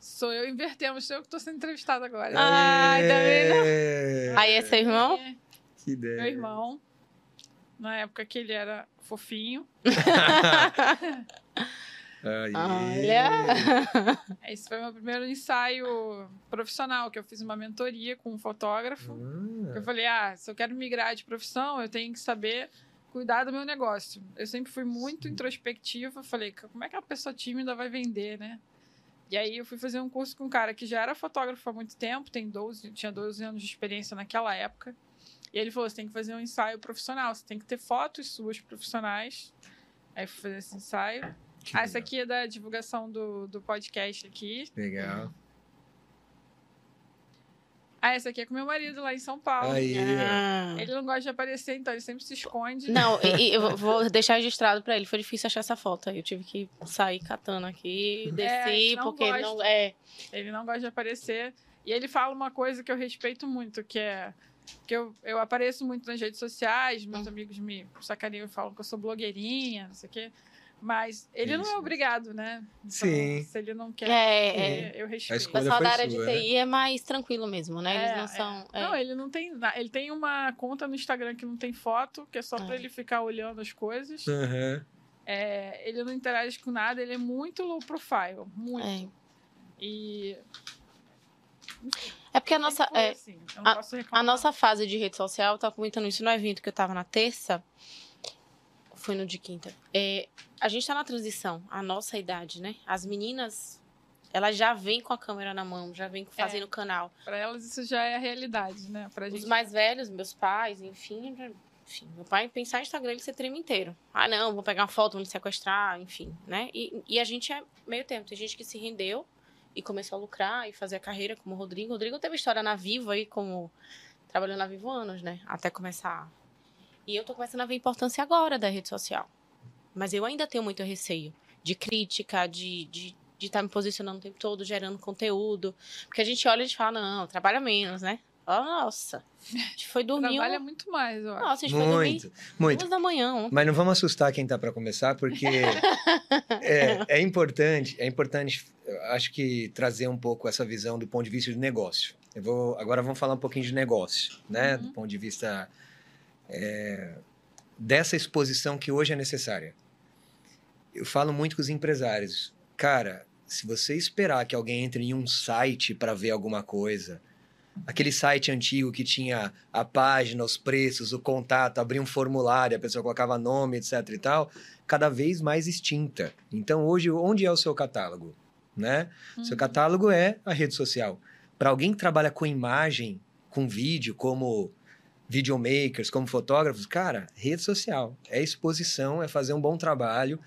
sou eu, invertemos, sou eu que tô sendo entrevistada agora. Ah. Ai, tá vendo? É. Aí é seu irmão? É, Que ideia. Meu irmão. Na época que ele era fofinho. Olha. Esse foi meu primeiro ensaio profissional, que eu fiz uma mentoria com um fotógrafo. Eu Ah, falei, ah, se eu quero migrar de profissão, eu tenho que saber cuidar do meu negócio. Eu sempre fui muito introspectiva. Falei, como é que a pessoa tímida vai vender, né? E aí eu fui fazer um curso com um cara que já era fotógrafo há muito tempo, tem 12, tinha 12 anos de experiência naquela época. E ele falou, você tem que fazer um ensaio profissional, você tem que ter fotos suas profissionais. Aí fui fazer esse ensaio. Ah, essa aqui é da divulgação do, do podcast aqui. Legal. Ah, essa aqui é com meu marido lá em São Paulo. Aí, Ah. Ele não gosta de aparecer, então ele sempre se esconde. Não, e, e eu vou deixar registrado pra ele. Foi difícil achar essa foto aí. Eu tive que sair catando aqui, desci, É, porque gosta. não. É. Ele não gosta de aparecer. E ele fala uma coisa que eu respeito muito, que é que eu, eu apareço muito nas redes sociais, meus Hum. amigos me sacaneiam e falam que eu sou blogueirinha, não sei o quê. Mas ele não Isso, é né? obrigado, né? Então, Sim. Se ele não quer, É, é, eu O respeito. escolha pessoal da área de sua, né? TI é mais tranquilo mesmo, né? Eles É, não é. são. é. Não, ele não tem. Ele tem uma conta no Instagram que não tem foto, que é só pra É. ele ficar olhando as coisas. É, ele não interage com nada, ele é muito low profile. Muito. É. E. É porque a nossa. é, assim, A reclamar. nossa fase de rede social, eu tava comentando isso no evento que eu tava na terça. Foi no de quinta. É, a gente tá na transição, a nossa idade, né? As meninas, elas já vêm com a câmera na mão, já vêm fazendo canal. Pra elas isso já é a realidade, né? Pra Os gente. mais velhos, meus pais, enfim, já- enfim, meu pai pensar em Instagram, ele se treme inteiro. Ah, não, vou pegar uma foto, vou me sequestrar, enfim, né? E, e a gente é meio tempo. Tem gente que se rendeu e começou a lucrar e fazer a carreira como o Rodrigo. O Rodrigo teve história na Vivo aí, como trabalhando na Vivo anos, né? Até começar. E eu tô começando a ver a importância agora da rede social. Mas eu ainda tenho muito receio de crítica, de, de de estar tá me posicionando o tempo todo, gerando conteúdo. Porque a gente olha e a gente fala, não, trabalha menos, né? Nossa, a gente foi dormir. Trabalha muito mais, ó. Nossa, a gente muito, foi dormir muito. da manhã. Ontem. Mas não vamos assustar quem tá para começar, porque é, é, importante, é importante, acho que trazer um pouco essa visão do ponto de vista de negócio. Eu vou, agora vamos falar um pouquinho de negócio, né? Uhum. Do ponto de vista é, dessa exposição que hoje é necessária. Eu falo muito com os empresários. Cara, se você esperar que alguém entre em um site para ver alguma coisa, aquele site antigo que tinha a página, os preços, o contato, abria um formulário, a pessoa colocava nome, etc e tal, cada vez mais extinta. Então, hoje, onde é o seu catálogo? Né? Uhum. Seu catálogo é a rede social. Para alguém que trabalha com imagem, com vídeo, como videomakers, como fotógrafos, cara, rede social. É exposição, é fazer um bom trabalho,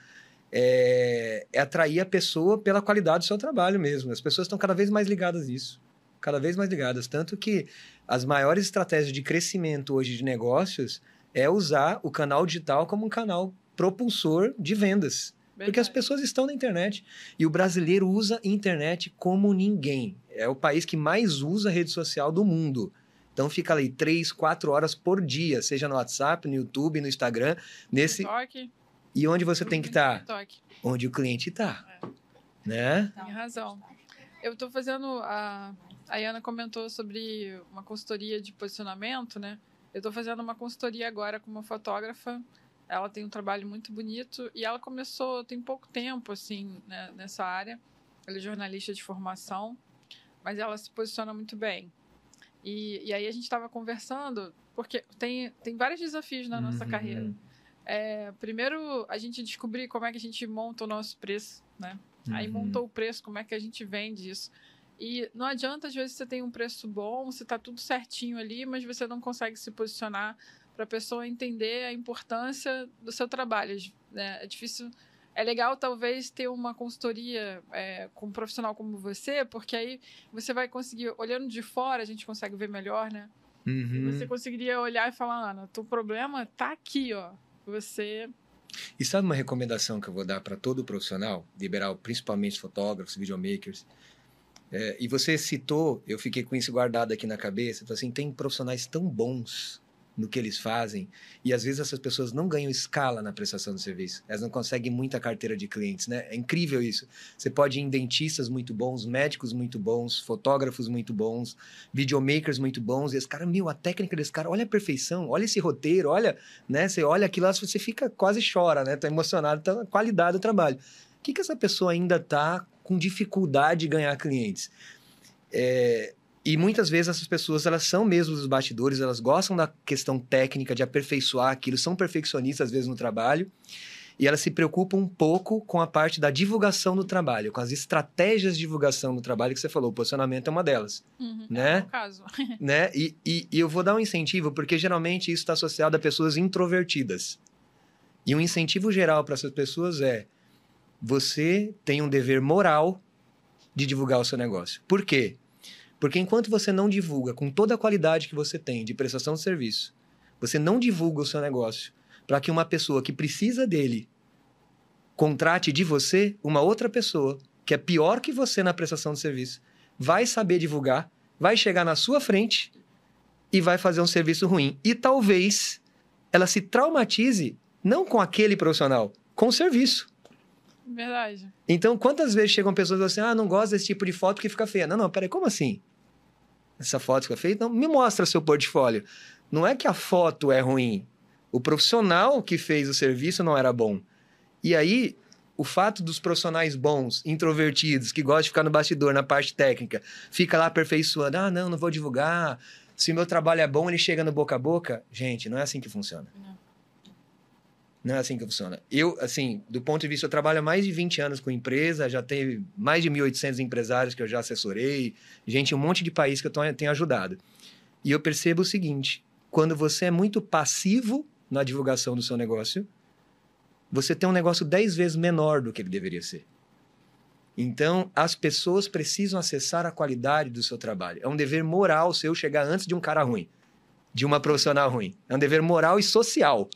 é, é atrair a pessoa pela qualidade do seu trabalho mesmo. As pessoas estão cada vez mais ligadas nisso cada vez mais ligadas. Tanto que as maiores estratégias de crescimento hoje de negócios é usar o canal digital como um canal propulsor de vendas. Verdade. Porque as pessoas estão na internet. E o brasileiro usa internet como ninguém. É o país que mais usa rede social do mundo. Então fica ali três, quatro horas por dia, seja no WhatsApp, no YouTube, no Instagram, nesse. TikTok. E onde você tem que estar? Tá? Onde o cliente está. É. Né? Tem razão. Eu estou fazendo a a Ana comentou sobre uma consultoria de posicionamento, né? Eu estou fazendo uma consultoria agora com uma fotógrafa. Ela tem um trabalho muito bonito e ela começou tem pouco tempo assim né, nessa área. Ela é jornalista de formação, mas ela se posiciona muito bem. E, e aí a gente estava conversando porque tem tem vários desafios na nossa uhum. carreira. É, primeiro a gente descobrir como é que a gente monta o nosso preço, né? Uhum. Aí montou o preço, como é que a gente vende isso. E não adianta, às vezes, você tem um preço bom, você está tudo certinho ali, mas você não consegue se posicionar para a pessoa entender a importância do seu trabalho. Né? É difícil. É legal, talvez, ter uma consultoria é, com um profissional como você, porque aí você vai conseguir, olhando de fora, a gente consegue ver melhor, né? Uhum. Você conseguiria olhar e falar, Ana, teu problema tá aqui, ó. Você e sabe uma recomendação que eu vou dar para todo profissional, liberal, principalmente fotógrafos, videomakers? É, e você citou, eu fiquei com isso guardado aqui na cabeça, assim, tem profissionais tão bons no que eles fazem e às vezes essas pessoas não ganham escala na prestação do serviço. Elas não conseguem muita carteira de clientes, né? É incrível isso. Você pode ir em dentistas muito bons, médicos muito bons, fotógrafos muito bons, videomakers muito bons e esse cara, meu, a técnica desse cara, olha a perfeição, olha esse roteiro, olha, né? Você olha aquilo lá, você fica quase chora, né? Tá emocionado, tá qualidade do trabalho. O que que essa pessoa ainda tá com dificuldade de ganhar clientes. É, e muitas vezes essas pessoas, elas são mesmo os bastidores, elas gostam da questão técnica, de aperfeiçoar aquilo, são perfeccionistas às vezes no trabalho, e elas se preocupam um pouco com a parte da divulgação do trabalho, com as estratégias de divulgação do trabalho que você falou, o posicionamento é uma delas, uhum, né? É o caso. né? E, e, e eu vou dar um incentivo, porque geralmente isso está associado a pessoas introvertidas. E um incentivo geral para essas pessoas é você tem um dever moral de divulgar o seu negócio. Por quê? Porque enquanto você não divulga com toda a qualidade que você tem de prestação de serviço, você não divulga o seu negócio para que uma pessoa que precisa dele contrate de você uma outra pessoa que é pior que você na prestação de serviço, vai saber divulgar, vai chegar na sua frente e vai fazer um serviço ruim. E talvez ela se traumatize não com aquele profissional, com o serviço. Verdade. Então, quantas vezes chegam pessoas assim, ah, não gosto desse tipo de foto que fica feia. Não, não, peraí, como assim? Essa foto fica feia? Então, me mostra seu portfólio. Não é que a foto é ruim. O profissional que fez o serviço não era bom. E aí, o fato dos profissionais bons, introvertidos, que gostam de ficar no bastidor, na parte técnica, fica lá aperfeiçoando. Ah, não, não vou divulgar. Se meu trabalho é bom, ele chega no boca a boca. Gente, não é assim que funciona. Não. Não é assim que funciona. Eu, assim, do ponto de vista, eu trabalho há mais de 20 anos com empresa, já tenho mais de 1.800 empresários que eu já assessorei, gente, um monte de país que eu tenho ajudado. E eu percebo o seguinte: quando você é muito passivo na divulgação do seu negócio, você tem um negócio 10 vezes menor do que ele deveria ser. Então, as pessoas precisam acessar a qualidade do seu trabalho. É um dever moral seu chegar antes de um cara ruim, de uma profissional ruim. É um dever moral e social.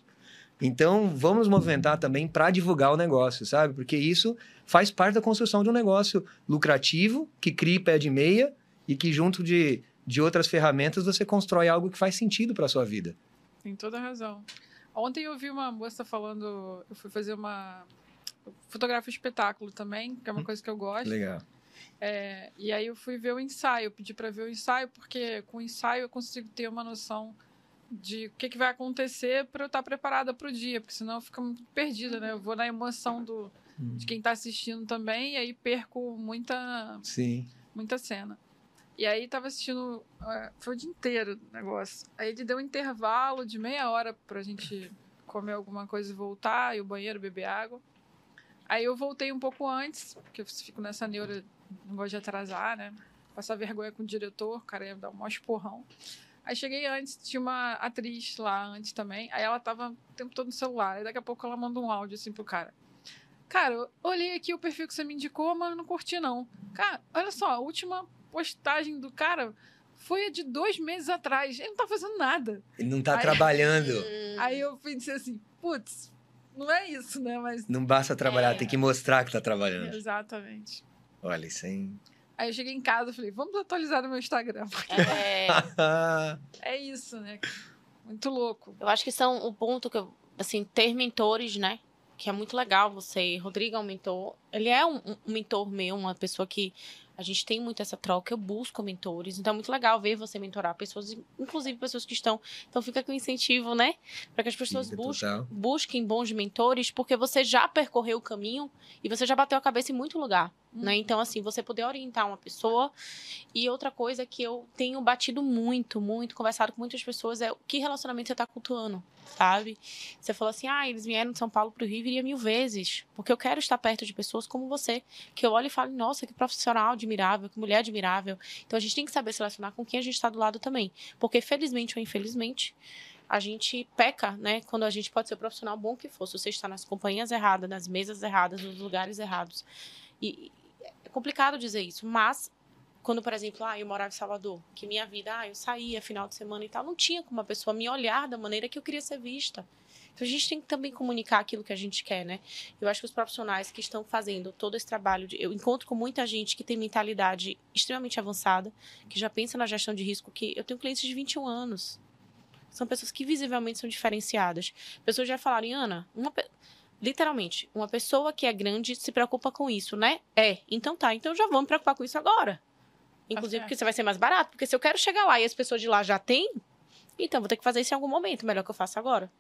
Então, vamos movimentar também para divulgar o negócio, sabe? Porque isso faz parte da construção de um negócio lucrativo, que cria pé de meia e que, junto de, de outras ferramentas, você constrói algo que faz sentido para a sua vida. Tem toda a razão. Ontem eu vi uma moça falando, eu fui fazer uma eu fotografo espetáculo também, que é uma coisa que eu gosto. Legal. É, e aí eu fui ver o ensaio, eu pedi para ver o ensaio, porque com o ensaio eu consigo ter uma noção de o que, que vai acontecer para eu estar preparada para o dia, porque senão fica muito perdida, né? Eu vou na emoção do, hum. de quem está assistindo também, e aí perco muita, Sim. muita cena. E aí tava assistindo, uh, foi o dia inteiro o negócio. Aí ele deu um intervalo de meia hora pra gente comer alguma coisa e voltar, e o banheiro, beber água. Aí eu voltei um pouco antes, porque eu fico nessa neura, não gosto de atrasar, né? Passar vergonha com o diretor, o cara ia dar um maior esporrão. Aí cheguei antes, tinha uma atriz lá antes também. Aí ela tava o tempo todo no celular. Aí daqui a pouco ela manda um áudio assim pro cara. Cara, eu olhei aqui o perfil que você me indicou, mas não curti não. Cara, olha só, a última postagem do cara foi a de dois meses atrás. Ele não tá fazendo nada. Ele não tá aí, trabalhando. Aí eu pensei assim, putz, não é isso, né? Mas. Não basta trabalhar, é. tem que mostrar que tá trabalhando. Exatamente. Olha, isso aí. Aí eu cheguei em casa e falei, vamos atualizar no meu Instagram. É. é isso, né? Muito louco. Eu acho que são o ponto que eu, assim, ter mentores, né? Que é muito legal você. Rodrigo é um mentor. Ele é um, um mentor meu, uma pessoa que a gente tem muito essa troca, eu busco mentores, então é muito legal ver você mentorar pessoas, inclusive pessoas que estão. Então fica com incentivo, né? Para que as pessoas busquem, busquem bons mentores, porque você já percorreu o caminho e você já bateu a cabeça em muito lugar. Né? Então, assim, você poder orientar uma pessoa. E outra coisa que eu tenho batido muito, muito, conversado com muitas pessoas é que relacionamento você está cultuando, sabe? Você falou assim, ah, eles vieram de São Paulo para o Rio viria mil vezes. Porque eu quero estar perto de pessoas como você, que eu olho e falo, nossa, que profissional admirável, que mulher admirável. Então, a gente tem que saber se relacionar com quem a gente está do lado também. Porque, felizmente ou infelizmente, a gente peca, né? Quando a gente pode ser profissional bom que for. Se você está nas companhias erradas, nas mesas erradas, nos lugares errados. E, é complicado dizer isso, mas quando, por exemplo, ah, eu morava em Salvador, que minha vida, ah, eu saía final de semana e tal, não tinha como uma pessoa me olhar da maneira que eu queria ser vista. Então a gente tem que também comunicar aquilo que a gente quer, né? Eu acho que os profissionais que estão fazendo todo esse trabalho, de, eu encontro com muita gente que tem mentalidade extremamente avançada, que já pensa na gestão de risco, que eu tenho clientes de 21 anos. São pessoas que visivelmente são diferenciadas. Pessoas já falaram, Ana, uma, literalmente, uma pessoa que é grande se preocupa com isso, né? É. Então tá, então já vamos preocupar com isso agora. Inclusive, tá porque você vai ser mais barato. Porque se eu quero chegar lá e as pessoas de lá já têm, então vou ter que fazer isso em algum momento. Melhor que eu faça agora.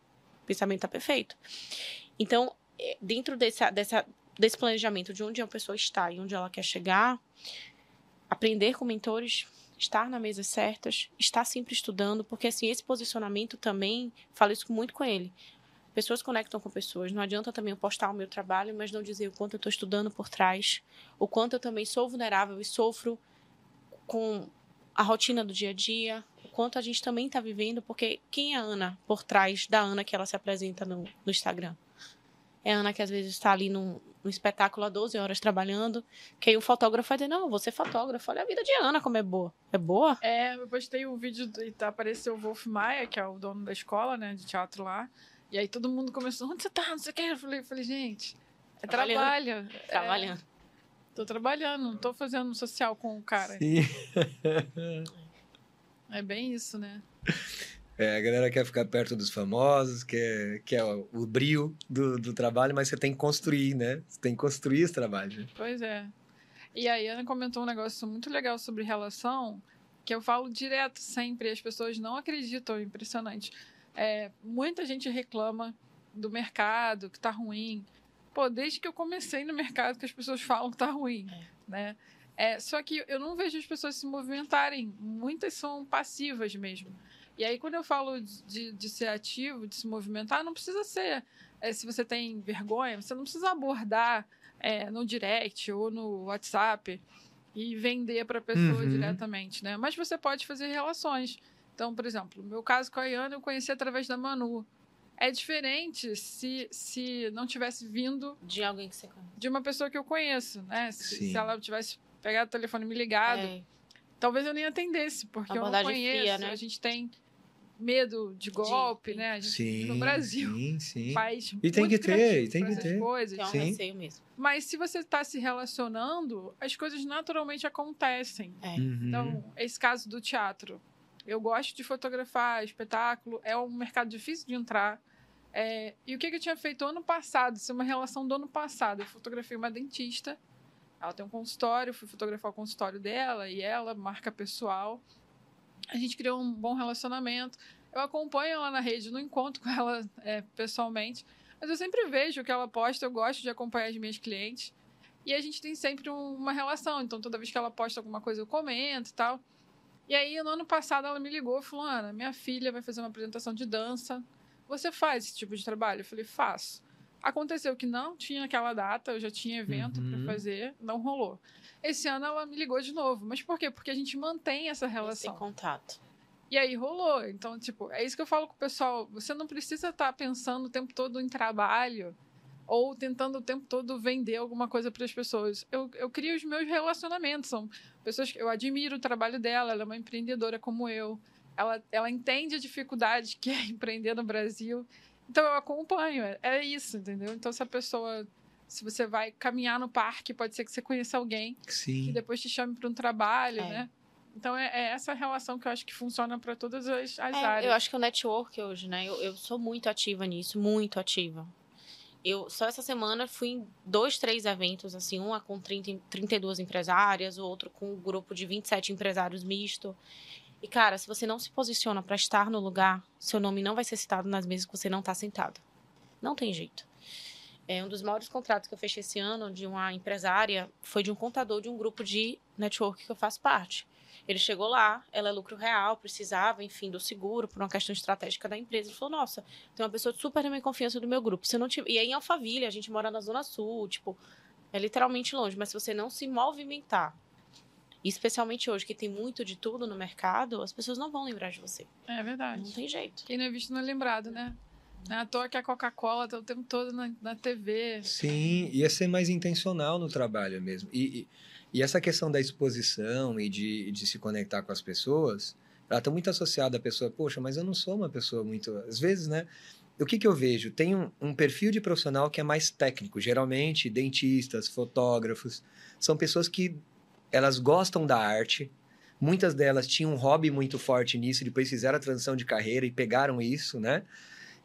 O pensamento tá perfeito. Então, é, dentro desse, dessa, desse planejamento de onde a pessoa está e onde ela quer chegar, aprender com mentores, estar na mesa certas, estar sempre estudando, porque assim, esse posicionamento também, falo isso muito com ele. Pessoas conectam com pessoas. Não adianta também eu postar o meu trabalho, mas não dizer o quanto eu estou estudando por trás, o quanto eu também sou vulnerável e sofro com a rotina do dia a dia, o quanto a gente também está vivendo, porque quem é a Ana por trás da Ana que ela se apresenta no, no Instagram? É a Ana que às vezes está ali num, num, espetáculo há 12 horas trabalhando, que aí o fotógrafo vai dizer, não, você é fotógrafo, olha a vida de Ana como é boa. É boa? É, eu postei um vídeo e tá, apareceu o Wolf Maia, que é o dono da escola, né, de teatro lá, e aí todo mundo começou, onde você tá? Não sei o que. Eu falei, falei gente, é trabalho. Trabalhando. É, tô trabalhando, não tô fazendo social com o cara. Sim. é bem isso, né? É, a galera quer ficar perto dos famosos, quer, quer o, o brilho do, do trabalho, mas você tem que construir, né? Você tem que construir esse trabalho. Pois é. E aí, Ana comentou um negócio muito legal sobre relação, que eu falo direto sempre, as pessoas não acreditam, é impressionante. É, muita gente reclama do mercado, que tá ruim. Pô, desde que eu comecei no mercado que as pessoas falam que tá ruim, é. né? É, só que eu não vejo as pessoas se movimentarem. Muitas são passivas mesmo. E aí, quando eu falo de, de ser ativo, de se movimentar, não precisa ser. É, se você tem vergonha, você não precisa abordar é, no direct ou no WhatsApp e vender para a pessoa uhum. diretamente, né? Mas você pode fazer relações. Então, por exemplo, no meu caso com a Iana, eu conheci através da Manu. É diferente se, se não tivesse vindo De alguém que você conhece. de uma pessoa que eu conheço, né? Se, se ela tivesse pegado o telefone e me ligado, É, talvez eu nem atendesse, porque eu não conheço. fria, né? A gente tem medo de golpe, né? A gente Sim. no Brasil Sim, sim. faz E tem muito que ter, e tem que ter. coisas. tem um Sim. receio mesmo. Mas se você está se relacionando, as coisas naturalmente acontecem. É. Uhum. Então, esse caso do teatro. Eu gosto de fotografar espetáculo, é um mercado difícil de entrar. É, e o que, que eu tinha feito ano passado? Isso é uma relação do ano passado. Eu fotografei uma dentista, ela tem um consultório, fui fotografar o consultório dela e ela, marca pessoal. A gente criou um bom relacionamento. Eu acompanho ela na rede, não encontro com ela é, pessoalmente, mas eu sempre vejo o que ela posta, eu gosto de acompanhar as minhas clientes. E a gente tem sempre um- uma relação. Então, toda vez que ela posta alguma coisa, eu comento e tal. E aí, no ano passado, ela me ligou e falou: Ana, minha filha vai fazer uma apresentação de dança. Você faz esse tipo de trabalho? Eu falei: faço. Aconteceu que não tinha aquela data, eu já tinha evento Uhum. para fazer, não rolou. Esse ano ela me ligou de novo. Mas por quê? Porque a gente mantém essa Esse relação. contato. E aí rolou. Então, tipo, é isso que eu falo com o pessoal. Você não precisa estar pensando o tempo todo em trabalho ou tentando o tempo todo vender alguma coisa para as pessoas. Eu, eu crio os meus relacionamentos. São pessoas que eu admiro o trabalho dela. Ela é uma empreendedora como eu. Ela, ela entende a dificuldade que é empreender no Brasil. Então, eu acompanho. É, é isso, entendeu? Então, se a pessoa. Se você vai caminhar no parque, pode ser que você conheça alguém que Sim. depois te chame para um trabalho, É. né? Então é, é essa relação que eu acho que funciona para todas as, as É, áreas. eu acho que o network hoje, né? Eu, eu sou muito ativa nisso, muito ativa. Eu só essa semana fui em dois, três eventos, assim, um com 30, em- 32 empresárias, o outro com um grupo de 27 empresários misto. E, cara, se você não se posiciona para estar no lugar, seu nome não vai ser citado nas mesas que você não está sentado. Não tem jeito. É, um dos maiores contratos que eu fechei esse ano de uma empresária foi de um contador de um grupo de network que eu faço parte. Ele chegou lá, ela é lucro real, precisava, enfim, do seguro, por uma questão estratégica da empresa. Ele falou: Nossa, tem uma pessoa super na minha confiança do meu grupo. Se não tiver... E aí em Alphaville, a gente mora na Zona Sul, tipo, é literalmente longe, mas se você não se movimentar, e especialmente hoje, que tem muito de tudo no mercado, as pessoas não vão lembrar de você. É Não verdade. tem jeito. Quem não é visto não é lembrado, né? Não é à toa que a Coca-Cola tá o tempo todo na, na TV. Sim, ia ser mais intencional no trabalho mesmo. E, e, e essa questão da exposição e de, de se conectar com as pessoas, ela está muito associada à pessoa, poxa, mas eu não sou uma pessoa muito. Às vezes, né? O que, que eu vejo? Tem um, um perfil de profissional que é mais técnico. Geralmente, dentistas, fotógrafos, são pessoas que elas gostam da arte. Muitas delas tinham um hobby muito forte nisso, depois fizeram a transição de carreira e pegaram isso, né?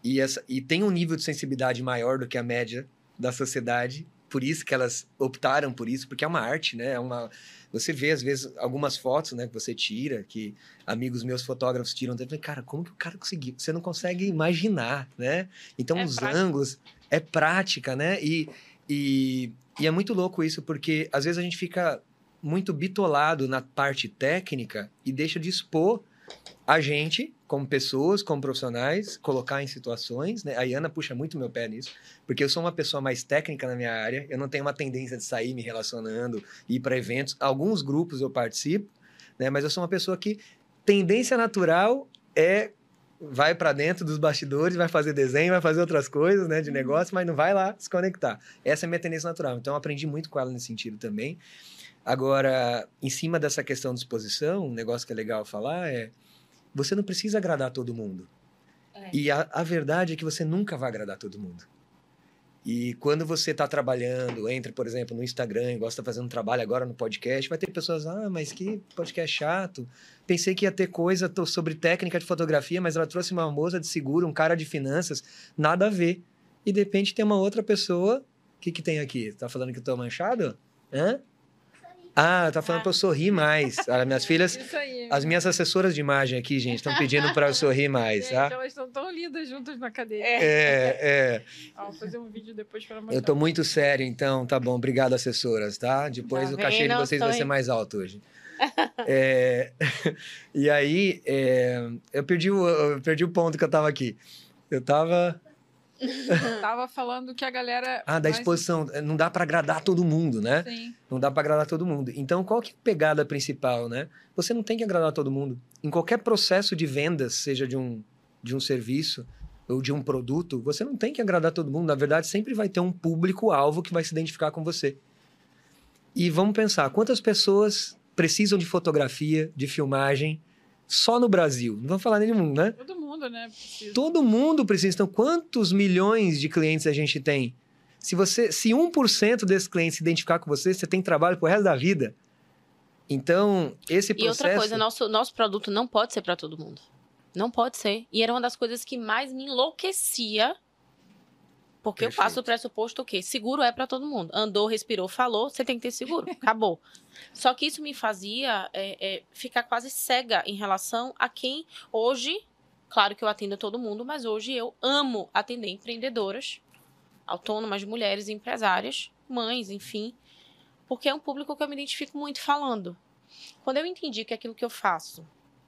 E, essa, e tem um nível de sensibilidade maior do que a média da sociedade. Por isso que elas optaram por isso, porque é uma arte, né? É uma, você vê, às vezes, algumas fotos né, que você tira, que amigos meus fotógrafos tiram. Eu falei, cara, como que o cara conseguiu? Você não consegue imaginar, né? Então, É os prática. ângulos... É prática, né? E, e, e é muito louco isso, porque às vezes a gente fica muito bitolado na parte técnica e deixa de expor a gente, como pessoas, como profissionais, colocar em situações, né? A Iana puxa muito meu pé nisso, porque eu sou uma pessoa mais técnica na minha área, eu não tenho uma tendência de sair me relacionando, ir para eventos. Alguns grupos eu participo, né? Mas eu sou uma pessoa que tendência natural é vai para dentro dos bastidores, vai fazer desenho, vai fazer outras coisas, né, de negócio, mas não vai lá se conectar. Essa é a minha tendência natural. Então eu aprendi muito com ela nesse sentido também. Agora, em cima dessa questão de exposição, um negócio que é legal falar é você não precisa agradar todo mundo. É. E a, a verdade é que você nunca vai agradar todo mundo. E quando você está trabalhando, entra, por exemplo, no Instagram e gosta de fazer um trabalho agora no podcast, vai ter pessoas, ah, mas que podcast chato. Pensei que ia ter coisa sobre técnica de fotografia, mas ela trouxe uma moça de seguro, um cara de finanças, nada a ver. E de repente tem uma outra pessoa, o que, que tem aqui? Tá falando que eu tô manchado? Hã? Ah, tá falando Ah. pra eu sorrir mais. Ah, minhas filhas, Isso aí. as minhas assessoras de imagem aqui, gente, estão pedindo para eu sorrir mais, Gente, tá? elas estão tão lindas juntas na cadeira. É, é. Ó, vou fazer um vídeo depois para mostrar. Eu tô muito sério, então, tá bom. Obrigado, assessoras, tá? Depois Tá o cachê de vocês vai ser mais alto hoje. É, E aí, é, eu, perdi o, eu perdi o ponto que eu tava aqui. Eu tava. Tava falando que a galera. Ah, da mais- exposição. Não dá para agradar todo mundo, né? Sim. Não dá para agradar todo mundo. Então, qual que é a pegada principal, né? Você não tem que agradar todo mundo. Em qualquer processo de vendas, seja de um, de um serviço ou de um produto, você não tem que agradar todo mundo. Na verdade, sempre vai ter um público-alvo que vai se identificar com você. E vamos pensar, quantas pessoas precisam de fotografia, de filmagem, só no Brasil? Não vamos falar nem no mundo, né? Todo mundo, né? Precisa. Todo mundo precisa. Então, quantos milhões de clientes a gente tem? Se você, se 1% desses clientes se identificar com você, você tem trabalho pro resto da vida. Então, esse processo... E outra coisa, nosso, nosso produto não pode ser para todo mundo. Não pode ser. E era uma das coisas que mais me enlouquecia. Porque Perfeito. eu passo o pressuposto o quê? Seguro é para todo mundo. Andou, respirou, falou, você tem que ter seguro. Acabou. Só que isso me fazia é, é, ficar quase cega em relação a quem hoje, claro que eu atendo todo mundo, mas hoje eu amo atender empreendedoras, autônomas, mulheres, empresárias, mães, enfim. Porque é um público que eu me identifico muito falando. Quando eu entendi que aquilo que eu faço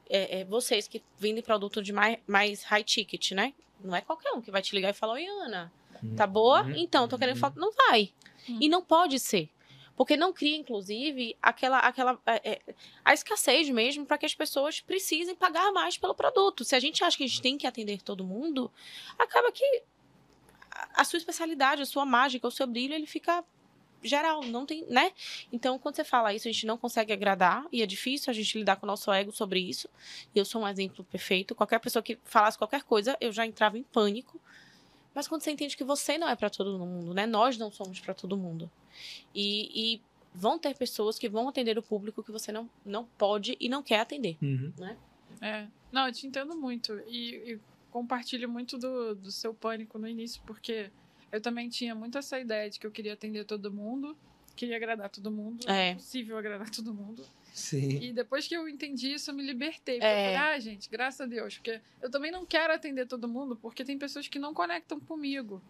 é, é, vocês que vendem produto de mais, mais high ticket, né? Não é qualquer um que vai te ligar e falar, oi, Ana, tá boa? Uhum. Então, tô querendo Uhum. falar. Não vai. Uhum. E não pode ser. Porque não cria, inclusive, aquela, aquela é, é, a escassez mesmo para que as pessoas precisem pagar mais pelo produto. Se a gente acha que a gente tem que atender todo mundo, acaba que a- sua especialidade, a sua mágica, o seu brilho, ele fica geral, não tem, né? Então, quando você fala isso, a gente não consegue agradar e é difícil a gente lidar com o nosso ego sobre isso. Eu sou um exemplo perfeito. Qualquer pessoa que falasse qualquer coisa, eu já entrava em pânico. Mas quando você entende que você não é para todo mundo, né? Nós não somos para todo mundo. E, e vão ter pessoas que vão atender o público que você não, não pode e não quer atender. Uhum. É. Não, eu te entendo muito. E, e compartilho muito do, do seu pânico no início, porque eu também tinha muito essa ideia de que eu queria atender todo mundo, queria agradar todo mundo. É. é possível agradar todo mundo. Sim. E depois que eu entendi isso, eu me libertei. É. falei, ah, gente, graças a Deus. Porque eu também não quero atender todo mundo, porque tem pessoas que não conectam comigo.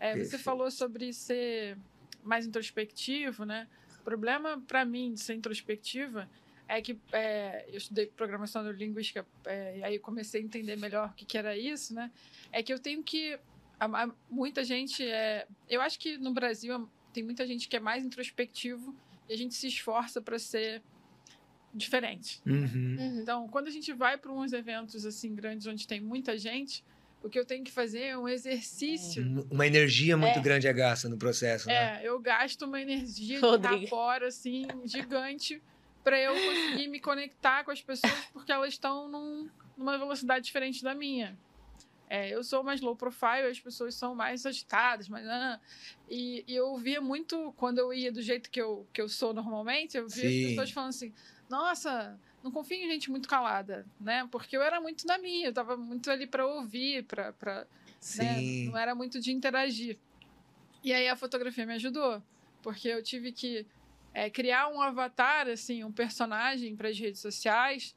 É, você falou sobre ser mais introspectivo, né? O problema para mim de ser introspectiva é que é, eu estudei programação neurolinguística é, e aí comecei a entender melhor o que, que era isso, né? É que eu tenho que... a- a- muita gente... É, eu acho que no Brasil tem muita gente que é mais introspectivo e a gente se esforça para ser diferente. Uhum. Então, quando a gente vai para uns eventos assim grandes onde tem muita gente, o que eu tenho que fazer é um exercício. Um- Uma energia muito É. grande é gasta no processo, né? É, eu gasto uma energia Rodrigo. de fora assim gigante para eu conseguir me conectar com as pessoas porque elas estão num- numa velocidade diferente da minha. É, eu sou mais low profile, as pessoas são mais agitadas, mas ah, e, e eu via muito quando eu ia do jeito que eu, que eu sou normalmente, eu via Sim. as pessoas falando assim: "Nossa, não confio em gente muito calada", né? Porque eu era muito na minha, eu tava muito ali para ouvir, para né? Sim. Não era muito de interagir. E aí a fotografia me ajudou, porque eu tive que é, criar um avatar, assim, um personagem para as redes sociais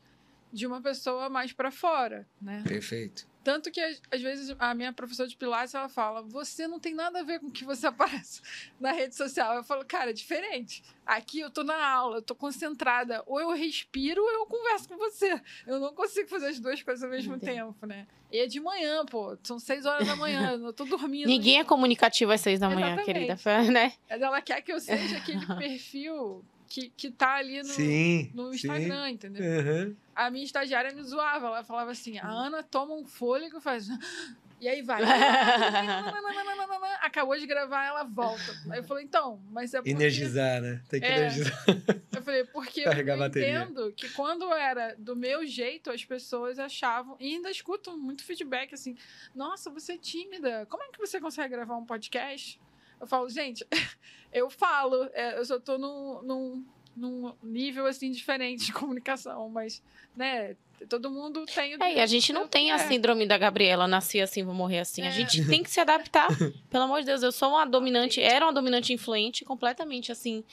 de uma pessoa mais para fora, né? Perfeito. Tanto que às vezes a minha professora de pilates ela fala: "Você não tem nada a ver com o que você aparece na rede social". Eu falo: "Cara, é diferente. Aqui eu tô na aula, eu tô concentrada, ou eu respiro ou eu converso com você. Eu não consigo fazer as duas coisas ao mesmo Entendi. tempo, né? E é de manhã, pô. São seis horas da manhã, eu tô dormindo. Ninguém é comunicativo às seis da manhã, Exatamente. querida. Né? Mas Ela quer que eu seja aquele perfil que, que tá ali no, sim. no sim. Instagram, entendeu? Uhum. A minha estagiária me zoava. Ela falava assim: a Ana toma um fôlego e faz. E aí vai. Acabou de gravar, ela volta. Aí eu falei, então, mas é porque... Energizar, né? Tem que É. energizar. Eu falei, porque Carregar eu entendo que quando era do meu jeito, as pessoas achavam, e ainda escuto muito feedback assim, nossa, você é tímida, como é que você consegue gravar um podcast? Eu falo, gente, eu falo, é, eu só tô num, num, num nível assim diferente de comunicação, mas, né, todo mundo tem... o- É, e a gente não tem a É. síndrome da Gabriela, nasci assim, vou morrer assim. A É. gente tem que se adaptar. Pelo amor de Deus, eu sou uma dominante, era uma dominante influente, completamente assim,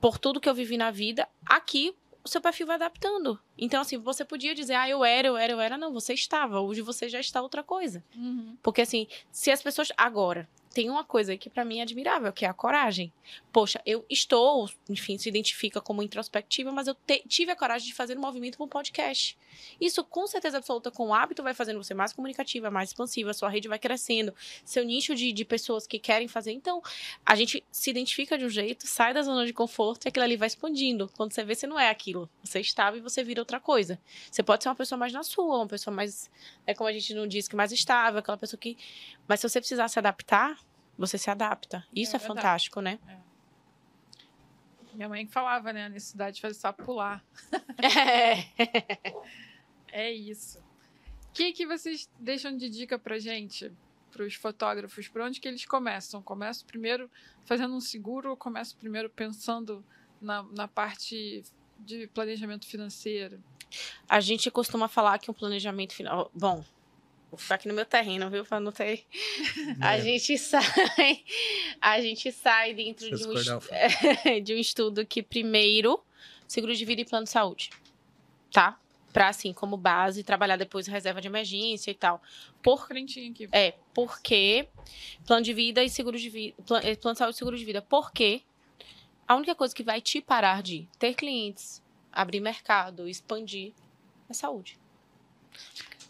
por tudo que eu vivi na vida. Aqui, o seu perfil vai adaptando. Então, assim, você podia dizer, ah, eu era, eu era, eu era. Não, você estava. Hoje você já está outra coisa. Uhum. Porque, assim, se as pessoas. Agora, tem uma coisa que para mim é admirável, que é a coragem. Poxa, eu estou, enfim, se identifica como introspectiva, mas eu te, tive a coragem de fazer um movimento para um podcast. Isso, com certeza absoluta, com o hábito, vai fazendo você mais comunicativa, mais expansiva, sua rede vai crescendo, seu nicho de, de pessoas que querem fazer. Então, a gente se identifica de um jeito, sai da zona de conforto e aquilo ali vai expandindo. Quando você vê, você não é aquilo. Você estava e você vira outra coisa. Você pode ser uma pessoa mais na sua, uma pessoa mais, é como a gente não diz, que mais estável, aquela pessoa que. Mas se você precisar se adaptar, você se adapta. Isso é, é fantástico, né? É. Minha mãe falava, né? A necessidade de fazer só pular. É. é isso. O que, que vocês deixam de dica pra gente? Para os fotógrafos, por onde que eles começam? Começam primeiro fazendo um seguro ou começam primeiro pensando na, na parte de planejamento financeiro? A gente costuma falar que um planejamento final. Bom, Vou ficar aqui no meu terreno, viu? Pra não ter. A gente sai. A gente sai dentro de um, de um estudo que, primeiro, seguro de vida e plano de saúde. Tá? Pra, assim, como base, trabalhar depois reserva de emergência e tal. Por... Crentinho aqui. É, porque plano de vida e seguro de vida. Plano, plano de saúde e seguro de vida. Porque a única coisa que vai te parar de ter clientes, abrir mercado, expandir, é saúde.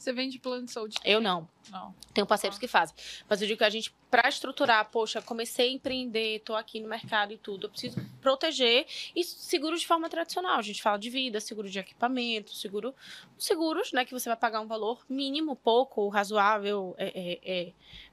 Você vende plano de saúde? Eu não. Não. Tenho parceiros que fazem. Mas eu digo que a gente, para estruturar, poxa, comecei a empreender, tô aqui no mercado e tudo, eu preciso proteger e seguro de forma tradicional. A gente fala de vida, seguro de equipamento, seguro. Seguros, né? Que você vai pagar um valor mínimo, pouco, razoável é, é, é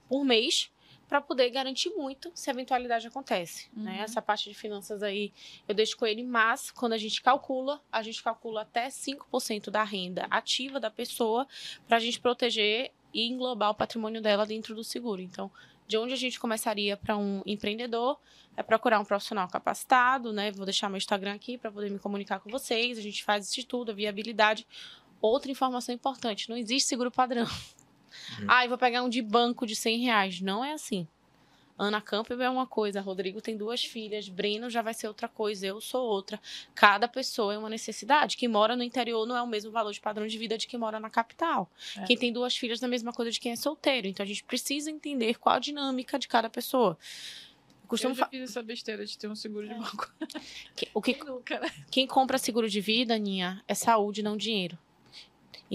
por mês para poder garantir muito se a eventualidade acontece. Né? Uhum. Né? Essa parte de finanças aí eu deixo com ele, mas quando a gente calcula, a gente calcula até 5% da renda ativa da pessoa para a gente proteger e englobar o patrimônio dela dentro do seguro. Então, de onde a gente começaria para um empreendedor é procurar um profissional capacitado, né? Vou deixar meu Instagram aqui para poder me comunicar com vocês. A gente faz esse estudo, a viabilidade. Outra informação importante: não existe seguro padrão. Uhum. Ah, eu vou pegar um de banco de 100 reais. Não é assim. Ana Campbell é uma coisa, Rodrigo tem duas filhas, Breno já vai ser outra coisa, eu sou outra. Cada pessoa é uma necessidade. Quem mora no interior não é o mesmo valor de padrão de vida de quem mora na capital. É. Quem tem duas filhas é a mesma coisa de quem é solteiro. Então a gente precisa entender qual a dinâmica de cada pessoa. Eu, costumo eu já fiz essa besteira de ter um seguro de é. banco. o que, quem, nunca, né? quem compra seguro de vida, Aninha, é saúde, não dinheiro.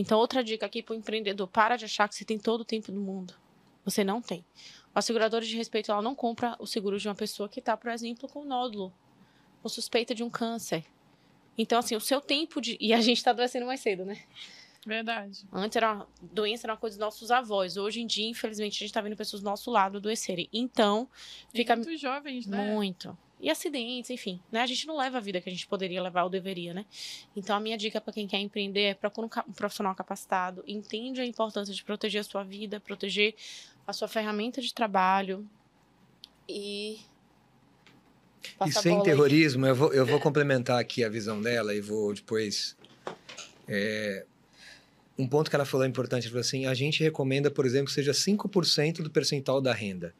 Então, outra dica aqui para o empreendedor: para de achar que você tem todo o tempo do mundo. Você não tem. A seguradora de respeito ela não compra o seguro de uma pessoa que está, por exemplo, com nódulo, com suspeita de um câncer. Então, assim, o seu tempo de. E a gente está adoecendo mais cedo, né? Verdade. Antes era uma doença, era uma coisa dos nossos avós. Hoje em dia, infelizmente, a gente está vendo pessoas do nosso lado adoecerem. Então, fica. muito jovens, né? Muito e acidentes, enfim, né? A gente não leva a vida que a gente poderia levar ou deveria, né? Então a minha dica para quem quer empreender é procura um profissional capacitado, entende a importância de proteger a sua vida, proteger a sua ferramenta de trabalho e e sem terrorismo, eu vou, eu vou complementar aqui a visão dela e vou depois. É, um ponto que ela falou importante, ela falou assim: a gente recomenda, por exemplo, que seja 5% do percentual da renda.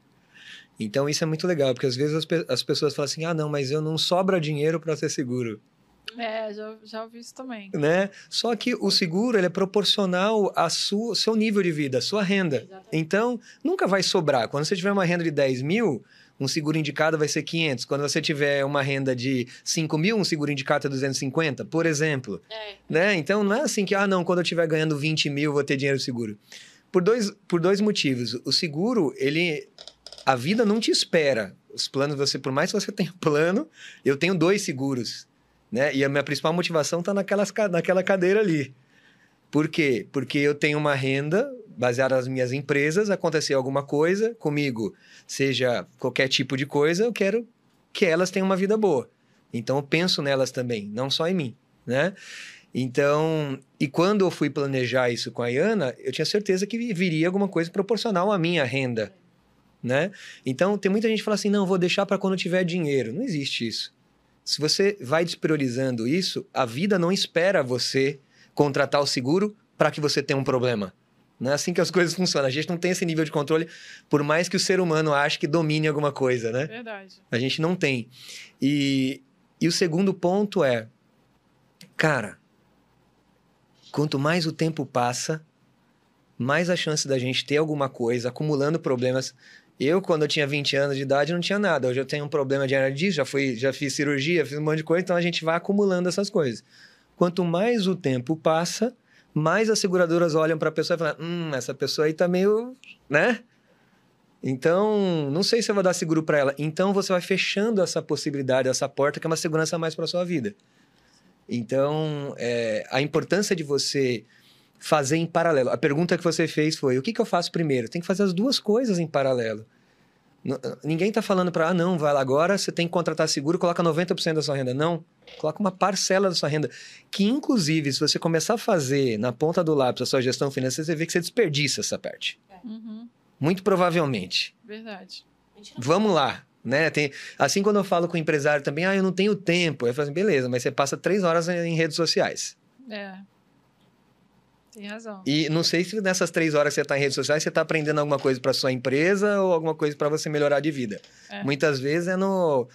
Então isso é muito legal, porque às vezes as, pe as pessoas falam assim: ah, não, mas eu não sobra dinheiro para ser seguro. É, já, já ouvi isso também. Né? Só que o seguro ele é proporcional ao seu nível de vida, à sua renda. Exatamente. Então, nunca vai sobrar. Quando você tiver uma renda de 10 mil, um seguro indicado vai ser 500. Quando você tiver uma renda de 5 mil, um seguro indicado é 250, por exemplo. É. Né? Então, não é assim que, ah, não, quando eu estiver ganhando 20 mil, vou ter dinheiro seguro. Por dois, por dois motivos. O seguro, ele a vida não te espera. Os planos, você, por mais que você tenha plano, eu tenho dois seguros, né? E a minha principal motivação está naquela cadeira ali. Por quê? Porque eu tenho uma renda baseada nas minhas empresas, acontecer alguma coisa comigo, seja qualquer tipo de coisa, eu quero que elas tenham uma vida boa. Então eu penso nelas também, não só em mim, né? Então, e quando eu fui planejar isso com a Iana, eu tinha certeza que viria alguma coisa proporcional à minha renda né? Então, tem muita gente que fala assim, não, vou deixar para quando tiver dinheiro. Não existe isso. Se você vai despriorizando isso, a vida não espera você contratar o seguro para que você tenha um problema. Não é assim que as coisas funcionam. A gente não tem esse nível de controle, por mais que o ser humano ache que domine alguma coisa, né? Verdade. A gente não tem. E, e o segundo ponto é, cara, quanto mais o tempo passa, mais a chance da gente ter alguma coisa acumulando problemas Eu, quando eu tinha 20 anos de idade, não tinha nada. Hoje eu tenho um problema de de já, fui, já fiz cirurgia, fiz um monte de coisa, então a gente vai acumulando essas coisas. Quanto mais o tempo passa, mais as seguradoras olham para a pessoa e falam: hum, essa pessoa aí tá meio. né? Então, não sei se eu vou dar seguro para ela. Então, você vai fechando essa possibilidade, essa porta, que é uma segurança mais para sua vida. Então, é, a importância de você fazer em paralelo. A pergunta que você fez foi: o que, que eu faço primeiro? Tem que fazer as duas coisas em paralelo. Ninguém está falando para, ah, não, vai lá agora, você tem que contratar seguro, coloca 90% da sua renda. Não, coloca uma parcela da sua renda. Que, inclusive, se você começar a fazer na ponta do lápis a sua gestão financeira, você vê que você desperdiça essa parte. Uhum. Muito provavelmente. Verdade. Vamos lá. Né? Tem, assim, quando eu falo com o empresário também, ah, eu não tenho tempo. Eu falo assim, beleza, mas você passa três horas em redes sociais. É. Tem razão. E não sei se nessas três horas que você está em redes sociais, você está aprendendo alguma coisa para sua empresa ou alguma coisa para você melhorar de vida. É. Muitas vezes é no,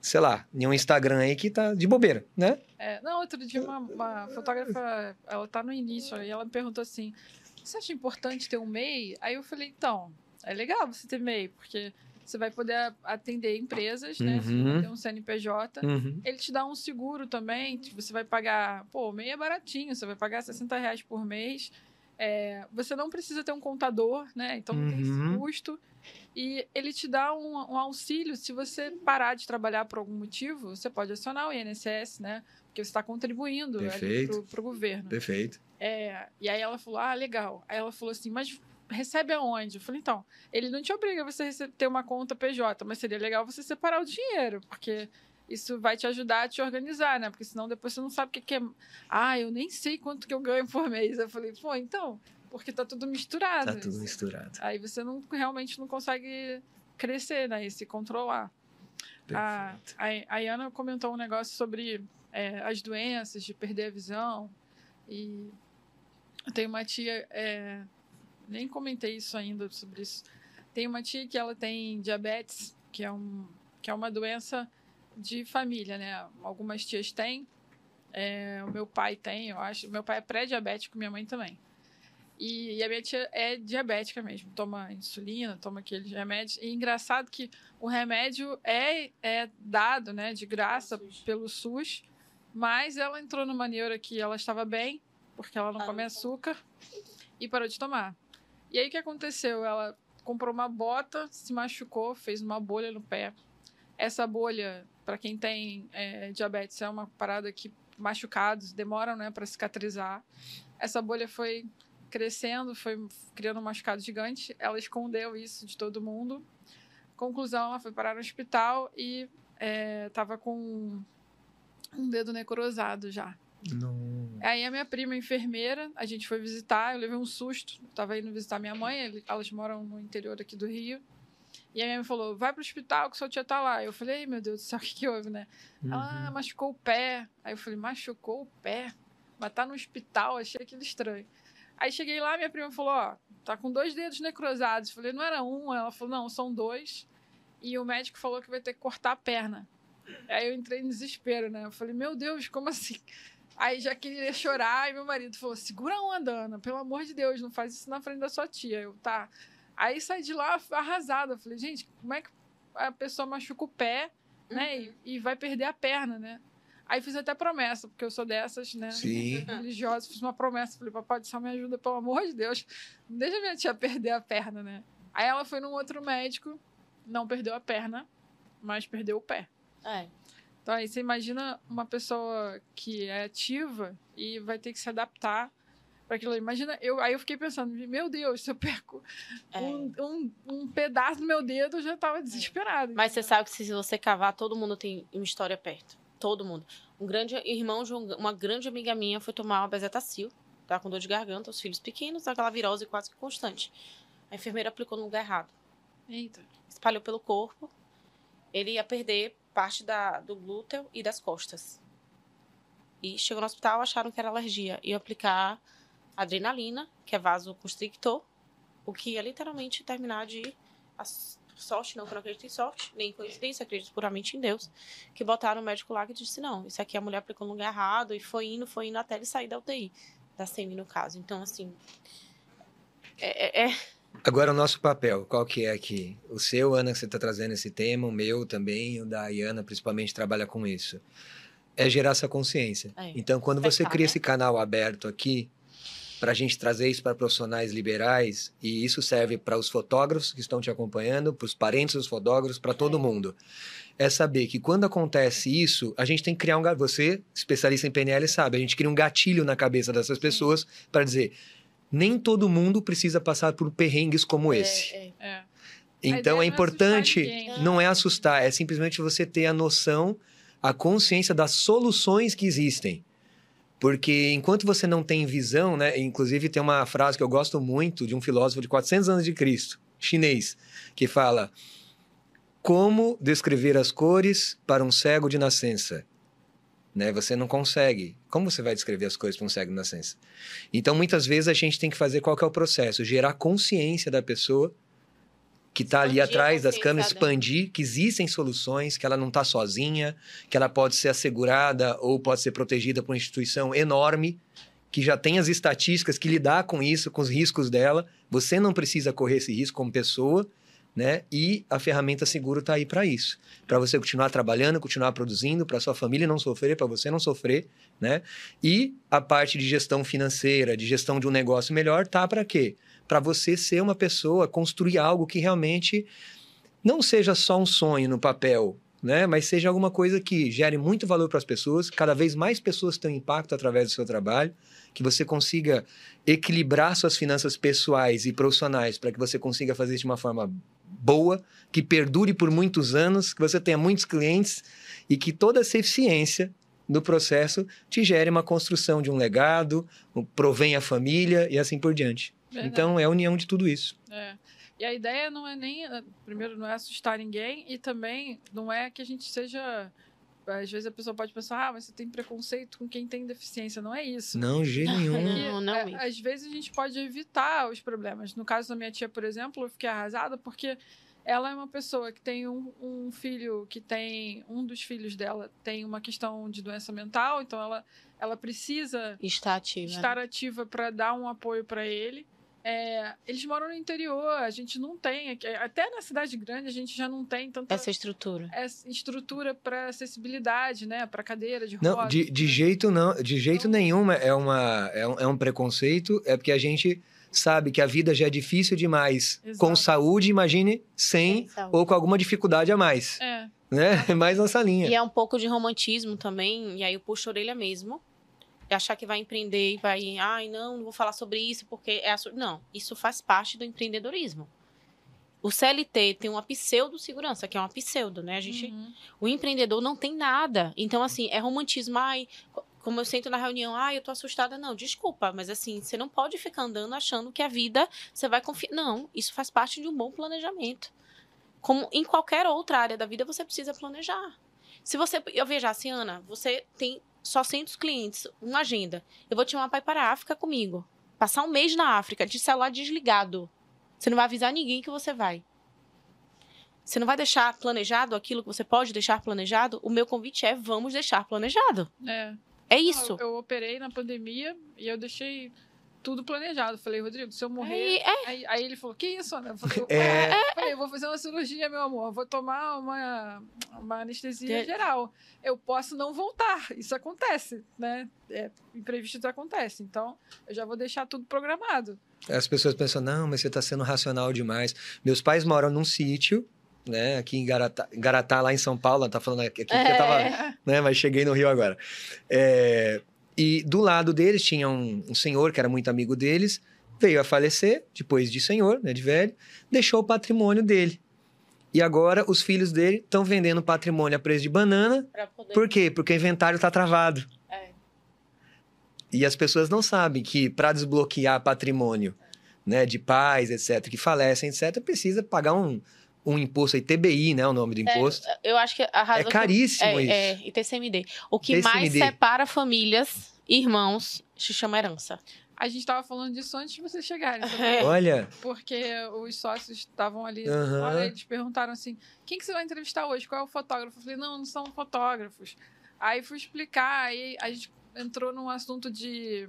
sei lá, em um Instagram aí que tá de bobeira, né? É, não, outro dia uma, uma fotógrafa, ela tá no início, aí ela me perguntou assim, você acha importante ter um MEI? Aí eu falei, então, é legal você ter MEI, porque você vai poder atender empresas, né? Se Uhum. você tem um CNPJ. Uhum. Ele te dá um seguro também, você vai pagar, pô, o MEI é baratinho, você vai pagar 60 reais por mês. É, você não precisa ter um contador, né? Então não tem esse Uhum. custo. E ele te dá um, um auxílio se você parar de trabalhar por algum motivo, você pode acionar o INSS, né? Porque você está contribuindo para o governo. Perfeito. É, e aí ela falou, ah, legal. Aí ela falou assim, mas recebe aonde? Eu falei, então, ele não te obriga a você ter uma conta PJ, mas seria legal você separar o dinheiro, porque isso vai te ajudar a te organizar, né? Porque senão depois você não sabe o que, é. Ah, eu nem sei quanto que eu ganho por mês. Eu falei, pô, então, porque tá tudo misturado. Tá tudo misturado. Aí você não, realmente não consegue crescer, né? E se controlar. A, Perfeito. a, a Iana comentou um negócio sobre é, as doenças, de perder a visão. E eu tenho uma tia, é, nem comentei isso ainda sobre isso. Tem uma tia que ela tem diabetes, que é, um, que é uma doença de família, né? Algumas tias têm. é, o meu pai tem, eu acho. Meu pai é pré-diabético, minha mãe também. E, e a minha tia é diabética mesmo, toma insulina, toma aqueles remédios. E engraçado que o remédio é, é dado, né, de graça SUS. pelo SUS, mas ela entrou numa neura que ela estava bem, porque ela não Ah, come açúcar, e parou de tomar. E aí o que aconteceu? Ela comprou uma bota, se machucou, fez uma bolha no pé. Essa bolha, para quem tem é, diabetes, é uma parada que machucados demoram, né, para cicatrizar. Essa bolha foi crescendo, foi criando um machucado gigante. Ela escondeu isso de todo mundo. Conclusão, ela foi parar no hospital e estava com um dedo necrosado já. Não. Aí a minha prima, enfermeira, a gente foi visitar, eu levei um susto. Eu tava indo visitar minha mãe, elas moram no interior aqui do Rio. E a minha mãe falou, vai pro hospital que sua tia tá lá. Eu falei, "Ai, meu Deus do céu, o que que houve, né? Ela ah, machucou o pé. Aí eu falei, machucou o pé? Mas tá no hospital, achei aquilo estranho. Aí cheguei lá, minha prima falou, ó, tá com dois dedos necrosados. Eu falei, não era um? Ela falou, não, são dois. E o médico falou que vai ter que cortar a perna. Aí eu entrei em desespero, né? Eu falei, meu Deus, como assim? Aí já queria chorar, e meu marido falou: segura a onda, Ana, pelo amor de Deus, não faz isso na frente da sua tia. Eu, tá. Aí saí de lá arrasada. Eu falei, gente, como é que a pessoa machuca o pé, né? E, e vai perder a perna, né? Aí fiz até promessa, porque eu sou dessas, né? Sim. Religiosa, fiz uma promessa. Falei, papai do céu, me ajuda, pelo amor de Deus. Não deixa minha tia perder a perna, né? Aí ela foi num outro médico, não perdeu a perna, mas perdeu o pé. É. Então aí você imagina uma pessoa que é ativa e vai ter que se adaptar para aquilo. Imagina, eu, aí eu fiquei pensando, meu Deus, se eu perco É. um, um, um pedaço do meu dedo, eu já tava desesperado. Mas você sabe que se você cavar, todo mundo tem uma história perto. Todo mundo. Um grande irmão de um- uma grande amiga minha foi tomar uma bezetacil. Tá com dor de garganta, os filhos pequenos, aquela virose quase que constante. A enfermeira aplicou no lugar errado. Eita. Espalhou pelo corpo. Ele ia perder parte da, do glúteo e das costas. E chegou no hospital, acharam que era alergia. Ia aplicar adrenalina, que é vasoconstrictor, o que ia literalmente terminar de. A sorte, não que eu não acredito em sorte, nem em coincidência, acredito puramente em Deus. Que botaram o médico lá que disse: não, isso aqui a mulher aplicou no lugar errado, e foi indo, foi indo até ele sair da UTI, da SEMI no caso. Então, assim. É, é- é- Agora, o nosso papel, qual que é aqui? O seu, Ana, que você está trazendo esse tema, o meu também, o da Ayana, principalmente, trabalha com isso. É gerar essa consciência. É. Então, quando você cria né? esse canal aberto aqui, para a gente trazer isso para profissionais liberais, e isso serve para os fotógrafos que estão te acompanhando, para os parentes dos fotógrafos, para todo É. mundo. É saber que quando acontece isso, a gente tem que criar um. Você, especialista em PNL, sabe, a gente cria um gatilho na cabeça dessas pessoas para dizer. Nem todo mundo precisa passar por perrengues como esse. É, é. É. A Então não é é importante, assustar ninguém. não é assustar, é simplesmente você ter a noção, a consciência das soluções que existem. Porque enquanto você não tem visão, né? Inclusive tem uma frase que eu gosto muito de um filósofo de 400 anos de Cristo, chinês, que fala: Como descrever as cores para um cego de nascença? Né? Você não consegue. Como você vai descrever as cores para um cego de nascença? Então, muitas vezes a gente tem que fazer qual que é o processo? Gerar consciência da pessoa que está ali atrás das câmeras, dela. expandir que existem soluções, que ela não está sozinha, que ela pode ser assegurada ou pode ser protegida por uma instituição enorme, que já tem as estatísticas que lidar com isso, com os riscos dela. Você não precisa correr esse risco como pessoa, né? E a ferramenta seguro está aí para isso, para você continuar trabalhando, continuar produzindo, para sua família não sofrer, para você não sofrer, né? E a parte de gestão financeira, de gestão de um negócio melhor, tá para quê? Para você ser uma pessoa, construir algo que realmente não seja só um sonho no papel, né? Mas seja alguma coisa que gere muito valor para as pessoas, cada vez mais pessoas tenham impacto através do seu trabalho, que você consiga equilibrar suas finanças pessoais e profissionais para que você consiga fazer isso de uma forma boa, que perdure por muitos anos, que você tenha muitos clientes e que toda essa eficiência do processo te gere uma construção de um legado, provenha a família e assim por diante. Verdade. Então é a união de tudo isso. É. E a ideia não é nem. eh, Primeiro, não é assustar ninguém, e também não é que a gente seja. Às vezes a pessoa pode pensar, ah, mas você tem preconceito com quem tem deficiência. Não é isso. Não, de jeito nenhum. Que, Não, não é, às vezes a gente pode evitar os problemas. No caso da minha tia, por exemplo, eu fiquei arrasada porque ela é uma pessoa que tem um, um filho que tem. Um dos filhos dela tem uma questão de doença mental, então ela, ela precisa Está ativa. estar ativa para dar um apoio para ele. É, eles moram no interior, a gente não tem, aqui- até na cidade grande a gente já não tem tanta Essa estrutura. essa estrutura para acessibilidade, né, para cadeira de Não, rodas. de, de jeito não, de jeito Então- nenhum é, uma, é, um, é um preconceito, é porque a gente sabe que a vida já é difícil demais Exato. com saúde, imagine sem Sem saúde. ou com alguma dificuldade a mais, É, né? É mais nossa linha. E é um pouco de romantismo também, e aí eu puxo a orelha mesmo. E achar que vai empreender e vai, ai, não, não vou falar sobre isso porque é assu-". Não, isso faz parte do empreendedorismo. O CLT tem uma pseudo-segurança, que é uma pseudo, né? A gente, uhum. o empreendedor não tem nada. Então, assim, é romantismo. Ai, co- como eu sento na reunião, ai, eu tô assustada. Não, desculpa, mas assim, você não pode ficar andando achando que a vida você vai confiar. Não, isso faz parte de um bom planejamento. Como em qualquer outra área da vida, você precisa planejar. Se você. Eu vejo assim, Ana, você tem só 100 clientes, uma agenda. Eu vou te chamar para ir para a África comigo. Passar um mês na África, de celular desligado. Você não vai avisar ninguém que você vai. Você não vai deixar planejado aquilo que você pode deixar planejado? O meu convite é: vamos deixar planejado. é. É isso. Eu, eu operei na pandemia e eu deixei tudo planejado. Falei, Rodrigo, se eu morrer. Aí, é, Aí, aí ele falou, que isso, Ana? Eu falei, É. "Ué?" falei, eu vou fazer uma cirurgia, meu amor. Vou tomar uma, uma anestesia De- geral. Eu posso não voltar. Isso acontece, né? É, imprevistos acontecem. Então, eu já vou deixar tudo programado. As pessoas pensam, não, mas você está sendo racional demais. Meus pais moram num sítio, né, aqui em Garatá, Garatá, lá em São Paulo, tá falando aqui porque eu tava, É. né, mas cheguei no Rio agora. É, e do lado deles tinha um, um senhor que era muito amigo deles, veio a falecer, depois de senhor, né, de velho, deixou o patrimônio dele. E agora os filhos dele estão vendendo patrimônio a preço de banana. poder- Por quê? Porque o inventário está travado. É. E as pessoas não sabem que para desbloquear patrimônio né, de pais, etc., que falecem, etc., precisa pagar um, um imposto aí, TBI, né? O nome do imposto. Eu acho que a razão. É, que- caríssimo é, isso. É, e TCMD. O que mais TCMD. separa famílias, irmãos, se chama herança. A gente estava falando disso antes de vocês chegarem. É. Olha, Porque os sócios estavam ali. Olha, eles perguntaram assim: quem que você vai entrevistar hoje? Qual é o fotógrafo? Eu falei: não, não são fotógrafos. Aí fui explicar, aí a gente entrou num assunto de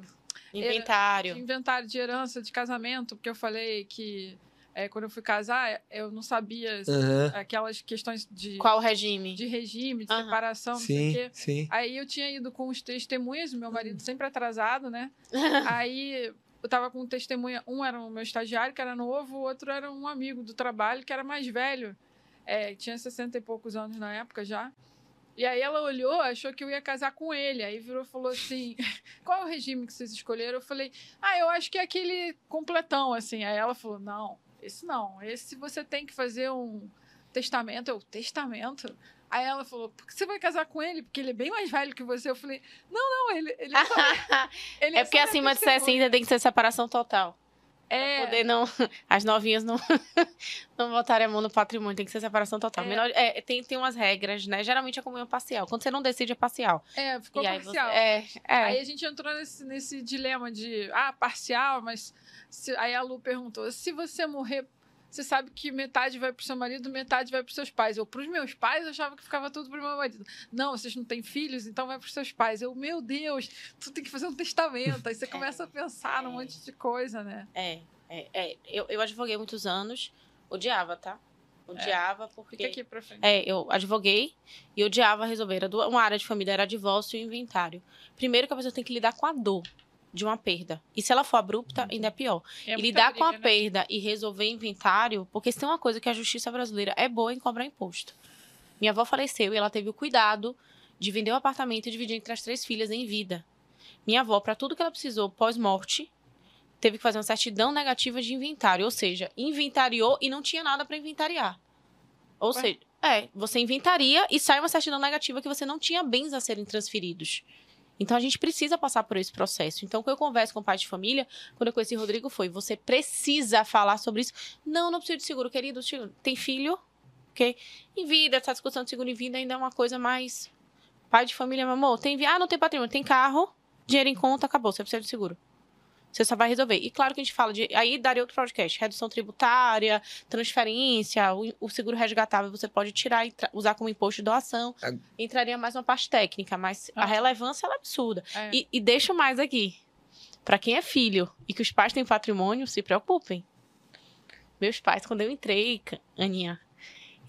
Inventário. de inventário de herança de casamento, porque eu falei que é, quando eu fui casar, eu não sabia Aham. aquelas questões de, Qual regime? de regime, de Aham. separação, não sei Sim, o quê. sim. Aí eu tinha ido com os testemunhas, meu marido sempre atrasado, né? Aí eu tava com um testemunha, um era o meu estagiário, que era novo, o outro era um amigo do trabalho, que era mais velho. É, tinha 60 e poucos anos na época já. E aí ela olhou, achou que eu ia casar com ele. Aí virou e falou assim: qual é o regime que vocês escolheram? Eu falei, ah, eu acho que é aquele completão, assim. Aí ela falou: não, esse não. Esse você tem que fazer um testamento. Eu, testamento? Aí ela falou, por que você vai casar com ele? Porque ele é bem mais velho que você. Eu falei, não, não, ele, ele é só, ele é porque só acima de testemunha." 60 tem que ser separação total. É, Poder não. As novinhas não, não botarem a mão no patrimônio, tem que ser separação total. É. Menor, é, tem, tem umas regras, né? Geralmente é comunhão parcial. Quando você não decide, é parcial. é, ficou e aí você. parcial. É, é. Aí a gente entrou nesse, nesse dilema de, ah, parcial, mas. se- aí a Lu perguntou: se você morrer, você sabe que metade vai pro seu marido, metade vai pros seus pais. Eu, pros meus pais, eu achava que ficava tudo pro meu marido. Não, vocês não têm filhos, então vai pros seus pais. Eu, meu Deus, tu tem que fazer um testamento. Aí você começa a pensar num monte de coisa, né? É, é, é. Eu, eu advoguei muitos anos, odiava, tá? Odiava porque. Fica aqui pra frente. É, eu advoguei e odiava resolver. Uma área de família, era divórcio e inventário. Primeiro que a pessoa tem que lidar com a dor de uma perda. E se ela for abrupta, ainda é pior. É e lidar com a briga, né? perda e resolver inventário, porque se tem uma coisa que a justiça brasileira é boa em cobrar imposto. Minha avó faleceu e ela teve o cuidado de vender o apartamento e dividir entre as três filhas em vida. Minha avó, para tudo que ela precisou pós-morte, teve que fazer uma certidão negativa de inventário, ou seja, inventariou e não tinha nada para inventariar. Ou Ué? seja, é, você inventaria e sai uma certidão negativa que você não tinha bens a serem transferidos. Então a gente precisa passar por esse processo. Então, quando eu converso com o pai de família, quando eu conheci o Rodrigo, foi: você precisa falar sobre isso. Não, não preciso de seguro, querido. Tem filho, ok? Em vida, essa discussão de seguro em vida ainda é uma coisa mais. Pai de família, meu amor, tem Ah, não tem patrimônio, tem carro, dinheiro em conta, acabou, você precisa de seguro. Você só vai resolver. E claro que a gente fala de. Aí daria outro podcast: redução tributária, transferência, o, o seguro resgatável você pode tirar e tra- usar como imposto de doação. A- Entraria mais uma parte técnica, mas a Ah. relevância ela é absurda. É. E, e deixo mais aqui. Pra quem é filho e que os pais têm patrimônio, se preocupem. Meus pais, quando eu entrei, Aninha,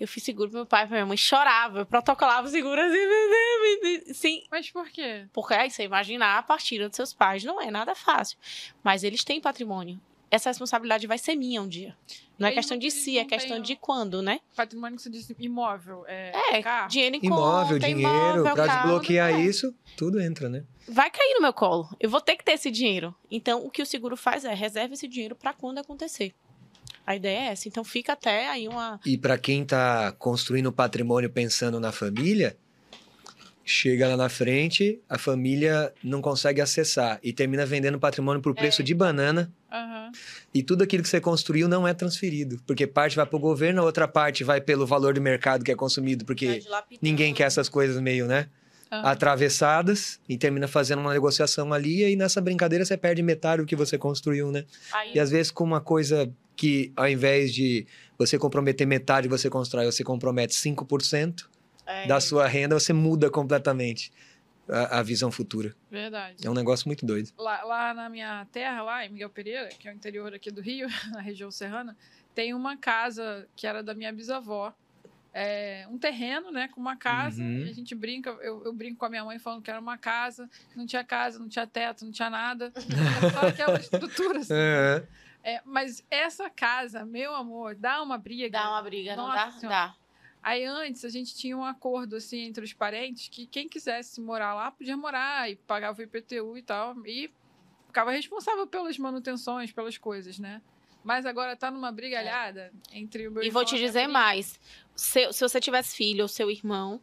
eu fiz seguro pro meu pai e pra minha mãe. Chorava, eu protocolava o seguro assim. Sim, Mas por quê? porque aí você imaginar a partida dos seus pais não é nada fácil. Mas eles têm patrimônio. Essa responsabilidade vai ser minha um dia. Não é questão não- de si, é questão de quando, né? Patrimônio que você disse imóvel. É, É, carro. dinheiro em Imóvel, conta, dinheiro, imóvel, pra carro, desbloquear é. isso, tudo entra, né? vai cair no meu colo. Eu vou ter que ter esse dinheiro. Então, o que o seguro faz é reserva esse dinheiro para quando acontecer. A ideia é essa. Então, fica até aí uma. E para quem tá construindo patrimônio pensando na família, chega lá na frente, a família não consegue acessar e termina vendendo patrimônio por preço de banana Aham. e tudo aquilo que você construiu não é transferido, porque parte vai para o governo, a outra parte vai pelo valor do mercado que é consumido, porque ninguém quer essas coisas meio, né? aham. Atravessadas e termina fazendo uma negociação ali e aí nessa brincadeira você perde metade do que você construiu, né? Aí, E às vezes com uma coisa que ao invés de você comprometer metade você constrói, você compromete 5% é, da sua renda, você muda completamente a, a visão futura. Verdade. É um negócio muito doido. Lá, lá na minha terra, lá em Miguel Pereira, que é o interior aqui do Rio, na região serrana, tem uma casa que era da minha bisavó. É, um terreno, né, com uma casa. Uhum. A gente brinca, eu, eu brinco com a minha mãe falando que era uma casa, não tinha casa, não tinha teto, não tinha nada. Só aquela estrutura, assim. É. É, mas essa casa, meu amor, dá uma briga. dá uma briga, não Nossa dá? Senhora. Dá. Aí antes a gente tinha um acordo assim entre os parentes que quem quisesse morar lá podia morar e pagava o IPTU e tal. E ficava responsável pelas manutenções, pelas coisas, né? Mas agora tá numa brigalhada entre o meu E vou te dizer mais. Se, se você tivesse filho ou seu irmão,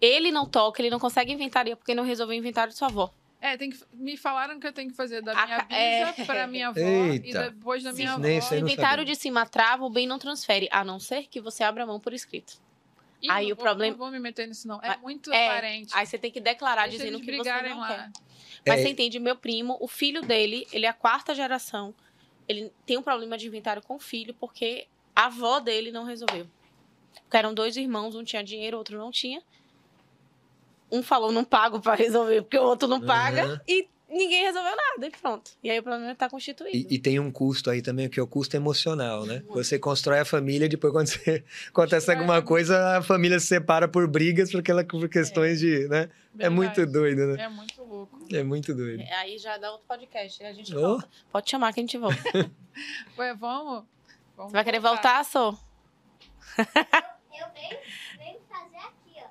ele não toca, ele não consegue inventaria porque não resolveu o inventário de sua avó. É, tem que, me falaram que eu tenho que fazer da A minha bisa é. pra minha avó e Eita. depois da Sim. minha avó. Nem Se inventário de cima trava, o bem não transfere, a não ser que você abra a mão por escrito. Ih, Aí não o vou- problema- Não vou me meter nisso, não. É Mas- muito é, parente. Aí você tem que declarar Deixa dizendo que você não lá. quer. Mas É. você entende, meu primo, o filho dele, ele é a quarta geração. Ele tem um problema de inventário com o filho porque a avó dele não resolveu. Porque eram dois irmãos, um tinha dinheiro, o outro não tinha. Um falou não pago pra resolver porque o outro não paga Aham. e ninguém resolveu nada e pronto. E aí o problema está constituído. E, e, tem um custo aí também, que é o custo emocional, né? Você constrói a família, depois quando você, acontece alguma coisa, a família se separa por brigas, por, aquela, por questões é. de, né? Verdade. É muito doido, né? É muito louco. É muito doido. É, aí já dá outro podcast, a gente oh. volta. Pode chamar que a gente volta. Ué, vamos? vamos Você vai querer voltar, Sô? Eu venho, venho.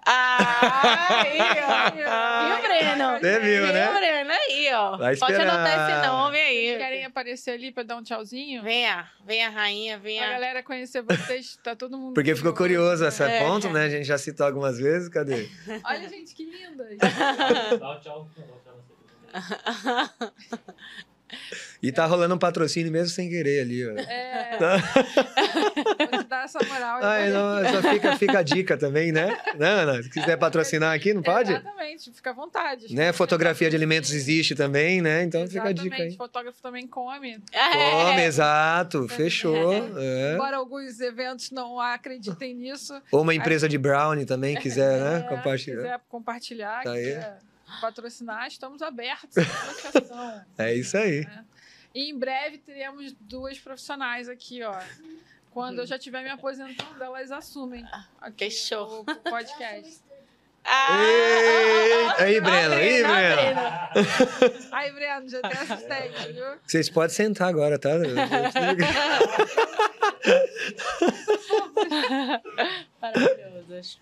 Ah, aí, ó. Viu, Breno? Você viu, né? Viu, Breno? Aí, ó. Vai Pode anotar esse nome aí. Vocês querem aparecer ali pra dar um tchauzinho? Venha, venha, rainha, venha. A galera conhecer vocês, tá todo mundo. Porque ficou curioso esse é. ponto, né? A gente já citou algumas vezes, cadê? Olha, gente, que linda. Dá um tchau. Dá. E tá rolando um patrocínio mesmo sem querer ali, ó. É. Tá. Vou te dar essa moral. Ai, não, só fica, fica a dica também, né? Né, Ana? Se quiser patrocinar aqui, não pode? Exatamente, fica à vontade. Né? Fotografia de alimentos existe também, né? Então Exatamente. fica a dica aí. fotógrafo também come. Come, exato. Fechou. É. Embora alguns eventos não acreditem nisso. Ou uma empresa de brownie também quiser, né? É, compartilhar. quiser compartilhar, tá quiser patrocinar, estamos abertos É isso aí. Né? E em breve teremos duas profissionais aqui, ó. Quando eu já estiver me aposentando, elas assumem aqui Fechou. o podcast. Ah, Ei, aí, Breno, aí, Breno. Aí, Breno, já tem assistente, viu? Vocês podem sentar agora, tá? Maravilhosas.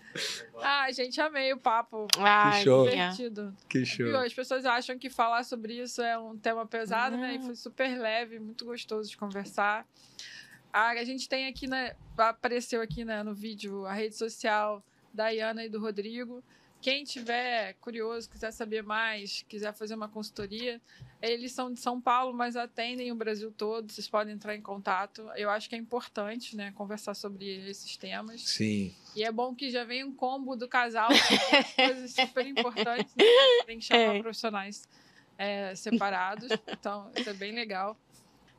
Ah, gente, amei o papo. Ai, Que show. Divertido. Que show. Viu? As pessoas acham que falar sobre isso é um tema pesado, né? E foi super leve, muito gostoso de conversar. Ah, a gente tem aqui, né? Apareceu aqui né, no vídeo a rede social da Iana e do Rodrigo. Quem tiver curioso, quiser saber mais, quiser fazer uma consultoria, eles são de São Paulo, mas atendem o Brasil todo. Vocês podem entrar em contato. Eu acho que é importante, né, conversar sobre esses temas. Sim. E é bom que já vem um combo do casal, coisas super importantes. Né? Tem que chamar É. profissionais é, separados. Então, isso é bem legal.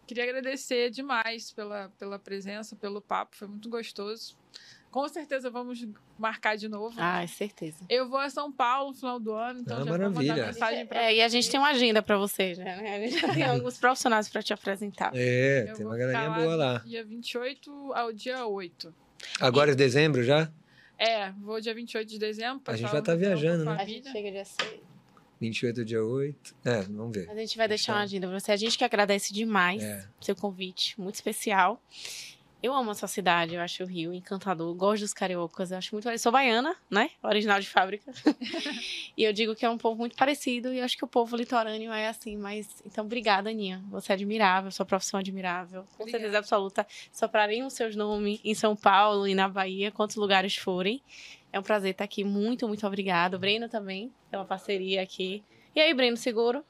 Queria agradecer demais pela, pela presença, pelo papo, foi muito gostoso. Com certeza vamos marcar de novo. Ai, certeza. Eu vou a São Paulo no final do ano, então Ah, já vou maravilha. mandar mensagem para É, e a gente tem uma agenda pra vocês, né? A gente já tem alguns profissionais pra te apresentar. É, Eu tem vou uma galerinha boa lá. Dia 28 ao dia 8. Agora é dezembro já? É, vou dia 28 de dezembro. A gente vai o tá viajando, né? A gente chega dia 6. 28 dia 8. É, vamos ver. A gente vai deixar uma agenda pra você. A gente que agradece demais É. seu convite, muito especial. Eu amo essa cidade, eu acho o Rio encantador, gosto dos cariocas, eu acho muito. Eu sou baiana, né? Original de fábrica. e eu digo que é um povo muito parecido e eu acho que o povo litorâneo é assim, mas. Então, obrigada, Aninha. Você é admirável, sua profissão é admirável. Com Obrigada. certeza absoluta. Soprarem os seus nomes em São Paulo e na Bahia, quantos lugares forem. É um prazer estar aqui. Muito, muito obrigado. Breno também, pela parceria aqui. E aí, Breno, seguro?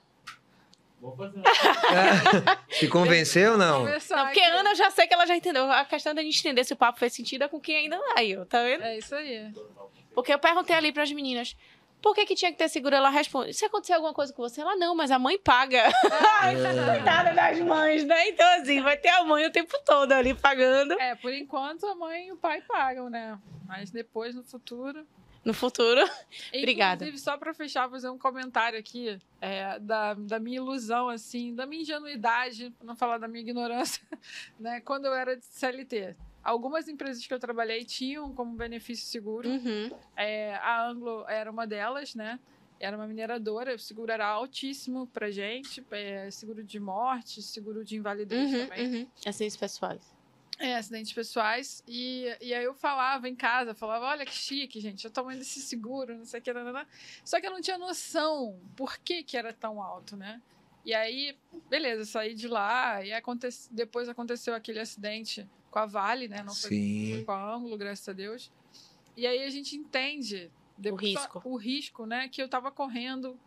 Vou fazer. Se convenceu ou não? Não, porque a Ana eu já sei que ela já entendeu. A questão da gente entender se o papo fez sentido é com quem ainda vai, ó, tá vendo? É isso aí. Porque eu perguntei ali pras meninas. Por que, que tinha que ter seguro? Ela responde: se acontecer alguma coisa com você, ela não, mas a mãe paga. Coitada das mães, né? Então, assim, vai ter a mãe o tempo todo ali pagando. É, por enquanto a mãe e o pai pagam, né? Mas depois, no futuro. No futuro. Obrigada. Inclusive, só para fechar, fazer um comentário aqui é, da, da minha ilusão, assim, da minha ingenuidade, pra não falar da minha ignorância, né? Quando eu era de CLT. Algumas empresas que eu trabalhei tinham como benefício seguro. Uhum. É, a Anglo era uma delas, né? Era uma mineradora, o seguro era altíssimo pra gente, é, seguro de morte, seguro de invalidez Uhum, também. uhum. Assim, os pessoais. É, acidentes pessoais. E, e aí eu falava em casa, falava, olha que chique, gente, eu tamanho desse seguro, não sei o que, nanana. Só que eu não tinha noção por que, que era tão alto, né? E aí, beleza, eu saí de lá e aconte... depois aconteceu aquele acidente com a Vale, né? Não foi, Sim. foi com a Ângulo, graças a Deus. E aí a gente entende depois, risco. o risco, né? Que eu tava correndo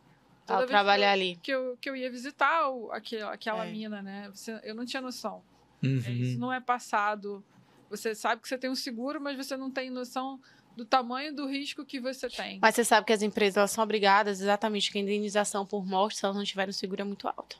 Ao vez que trabalhar eu- ali. que eu, que eu ia visitar o, aquela, aquela É. mina, né? Você- eu não tinha noção. Uhum. É, Isso não é passado. Você sabe que você tem um seguro, mas você não tem noção do tamanho do risco que você tem. Mas você sabe que as empresas elas são obrigadas exatamente que a indenização por morte, se elas não tiverem o seguro, é muito alta.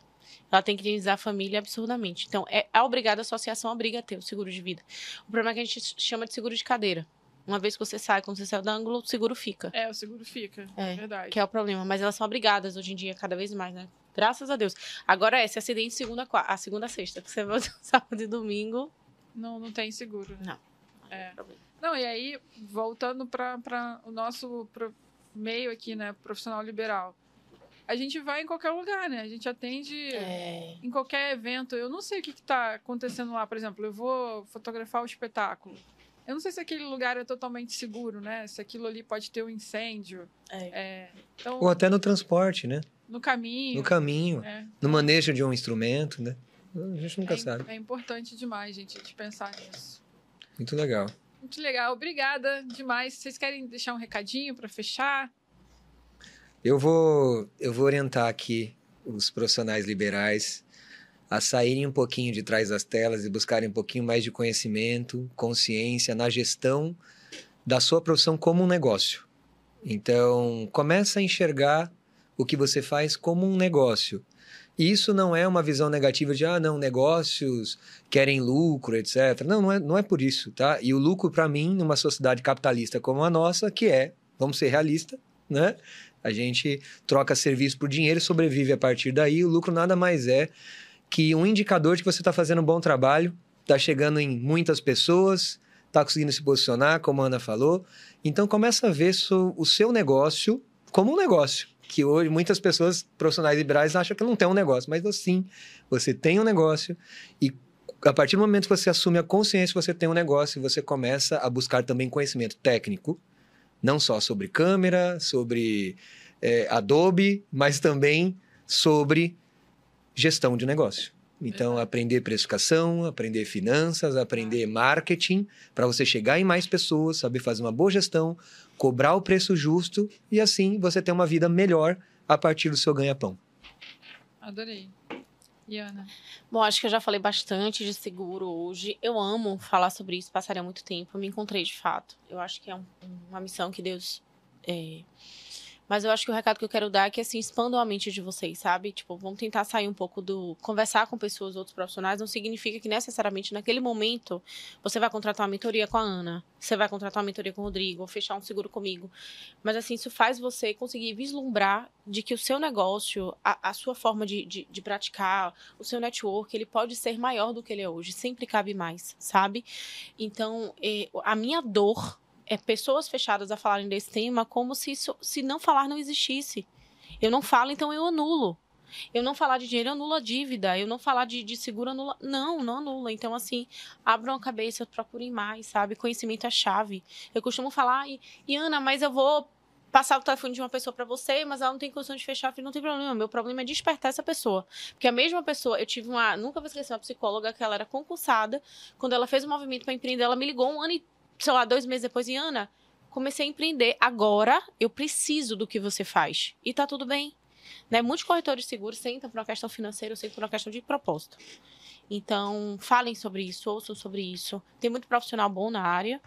Ela tem que indenizar a família absurdamente. Então, é a obrigada, a associação obriga a ter o seguro de vida. O problema é que a gente chama de seguro de cadeira. Uma vez que você sai, quando você sai do ângulo, o seguro fica. É, o seguro fica. É, É, verdade. Que é o problema. Mas elas são obrigadas hoje em dia, cada vez mais, né? Graças a Deus. Agora é, se acidente segunda a, segunda a sexta. Que você vai sábado e domingo. Não, não tem seguro. Não. É. Não, e aí, voltando para o nosso meio aqui, né, profissional liberal. A gente vai em qualquer lugar, né? A gente atende É. em qualquer evento. Eu não sei o que está acontecendo lá. Por exemplo, eu vou fotografar o espetáculo. Eu não sei se aquele lugar é totalmente seguro, né? Se aquilo ali pode ter um incêndio. É. É, então, Ou até no transporte, né? no caminho. No caminho, né? no manejo de um instrumento, né? A gente nunca é, sabe. é importante demais, gente, a gente pensar nisso. Muito legal. Muito legal. Obrigada demais. Vocês querem deixar um recadinho para fechar? Eu vou, eu vou orientar aqui os profissionais liberais a saírem um pouquinho de trás das telas e buscarem um pouquinho mais de conhecimento, consciência na gestão da sua profissão como um negócio. Então, começa a enxergar o que você faz como um negócio. E isso não é uma visão negativa de, ah, não, negócios querem lucro, etc. Não, não é, não é por isso, tá? E o lucro, para mim, numa sociedade capitalista como a nossa, que é, vamos ser realistas, né? A gente troca serviço por dinheiro sobrevive a partir daí. O lucro nada mais é que um indicador de que você está fazendo um bom trabalho, está chegando em muitas pessoas, está conseguindo se posicionar, como a Ana falou. Então começa a ver o seu negócio como um negócio. Que hoje muitas pessoas profissionais liberais acham que não tem um negócio, mas sim, você tem um negócio e a partir do momento que você assume a consciência que você tem um negócio, você começa a buscar também conhecimento técnico, não só sobre câmera, sobre eh, Adobe, mas também sobre gestão de negócio. Então, aprender precificação, aprender finanças, aprender marketing, para você chegar em mais pessoas, saber fazer uma boa gestão, cobrar o preço justo e assim você ter uma vida melhor a partir do seu ganha-pão. Adorei. E Ana? Bom, acho que eu já falei bastante de seguro hoje. Eu amo falar sobre isso, passaria muito tempo. Eu me encontrei de fato. Eu acho que é um- uma missão que Deus. é, Mas eu acho que o recado que eu quero dar é que, assim, expandam a mente de vocês, sabe? Tipo, vamos tentar sair um pouco do. Conversar com pessoas, outros profissionais, não significa que necessariamente naquele momento você vai contratar uma mentoria com a Ana, você vai contratar uma mentoria com o Rodrigo, ou fechar um seguro comigo. Mas, assim, isso faz você conseguir vislumbrar de que o seu negócio, a, a sua forma de, de, de praticar, o seu network, ele pode ser maior do que ele é hoje. Sempre cabe mais, sabe? Então, eh, a minha dor é pessoas fechadas a falarem desse tema como se, isso, se não falar não existisse. Eu não falo, então eu anulo. Eu não falar de dinheiro, eu anulo a dívida. Eu não falar de, de seguro, anula. Não, não anula. Então, assim, abram a cabeça, procurem mais, sabe? Conhecimento é chave. Eu costumo falar, e, e Ana, mas eu vou passar o telefone de uma pessoa para você, mas ela não tem condição de fechar, não tem problema. Meu problema é despertar essa pessoa. Porque a mesma pessoa, eu tive uma, nunca vou esquecer, uma psicóloga que ela era concursada, quando ela fez o movimento para empreender, ela me ligou um ano e, sei lá, dois meses depois, e Ana, comecei a empreender. Agora eu preciso do que você faz. E tá tudo bem. Né? Muitos corretores de seguros sentam por uma questão financeira, eu sento por uma questão de propósito. Então, falem sobre isso, ouçam sobre isso. Tem muito profissional bom na área.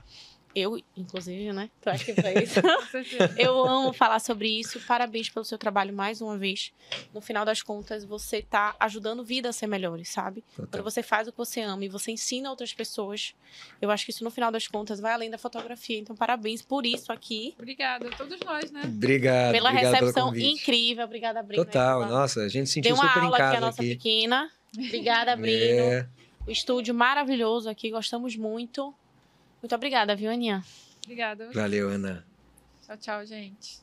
Eu, inclusive, né? Tô aqui pra isso. Com certeza. Eu amo falar sobre isso. Parabéns pelo seu trabalho mais uma vez. No final das contas, você tá ajudando vida a ser melhores, sabe? Quando Total. você faz o que você ama e você ensina outras pessoas, eu acho que isso no final das contas vai além da fotografia. Então, parabéns por isso aqui. Obrigada a todos nós, né? Obrigado, pela obrigado pelo recepção convite. incrível. Obrigada, Brino. Total, Pela- nossa, a gente se Deu sentiu uma super em aula aqui a casa nossa aqui. pequena. Obrigada, Brino. É, O estúdio maravilhoso aqui, gostamos muito. Muito obrigada, viu, Aninha? Obrigada. valeu, Ana. Tchau, tchau, gente.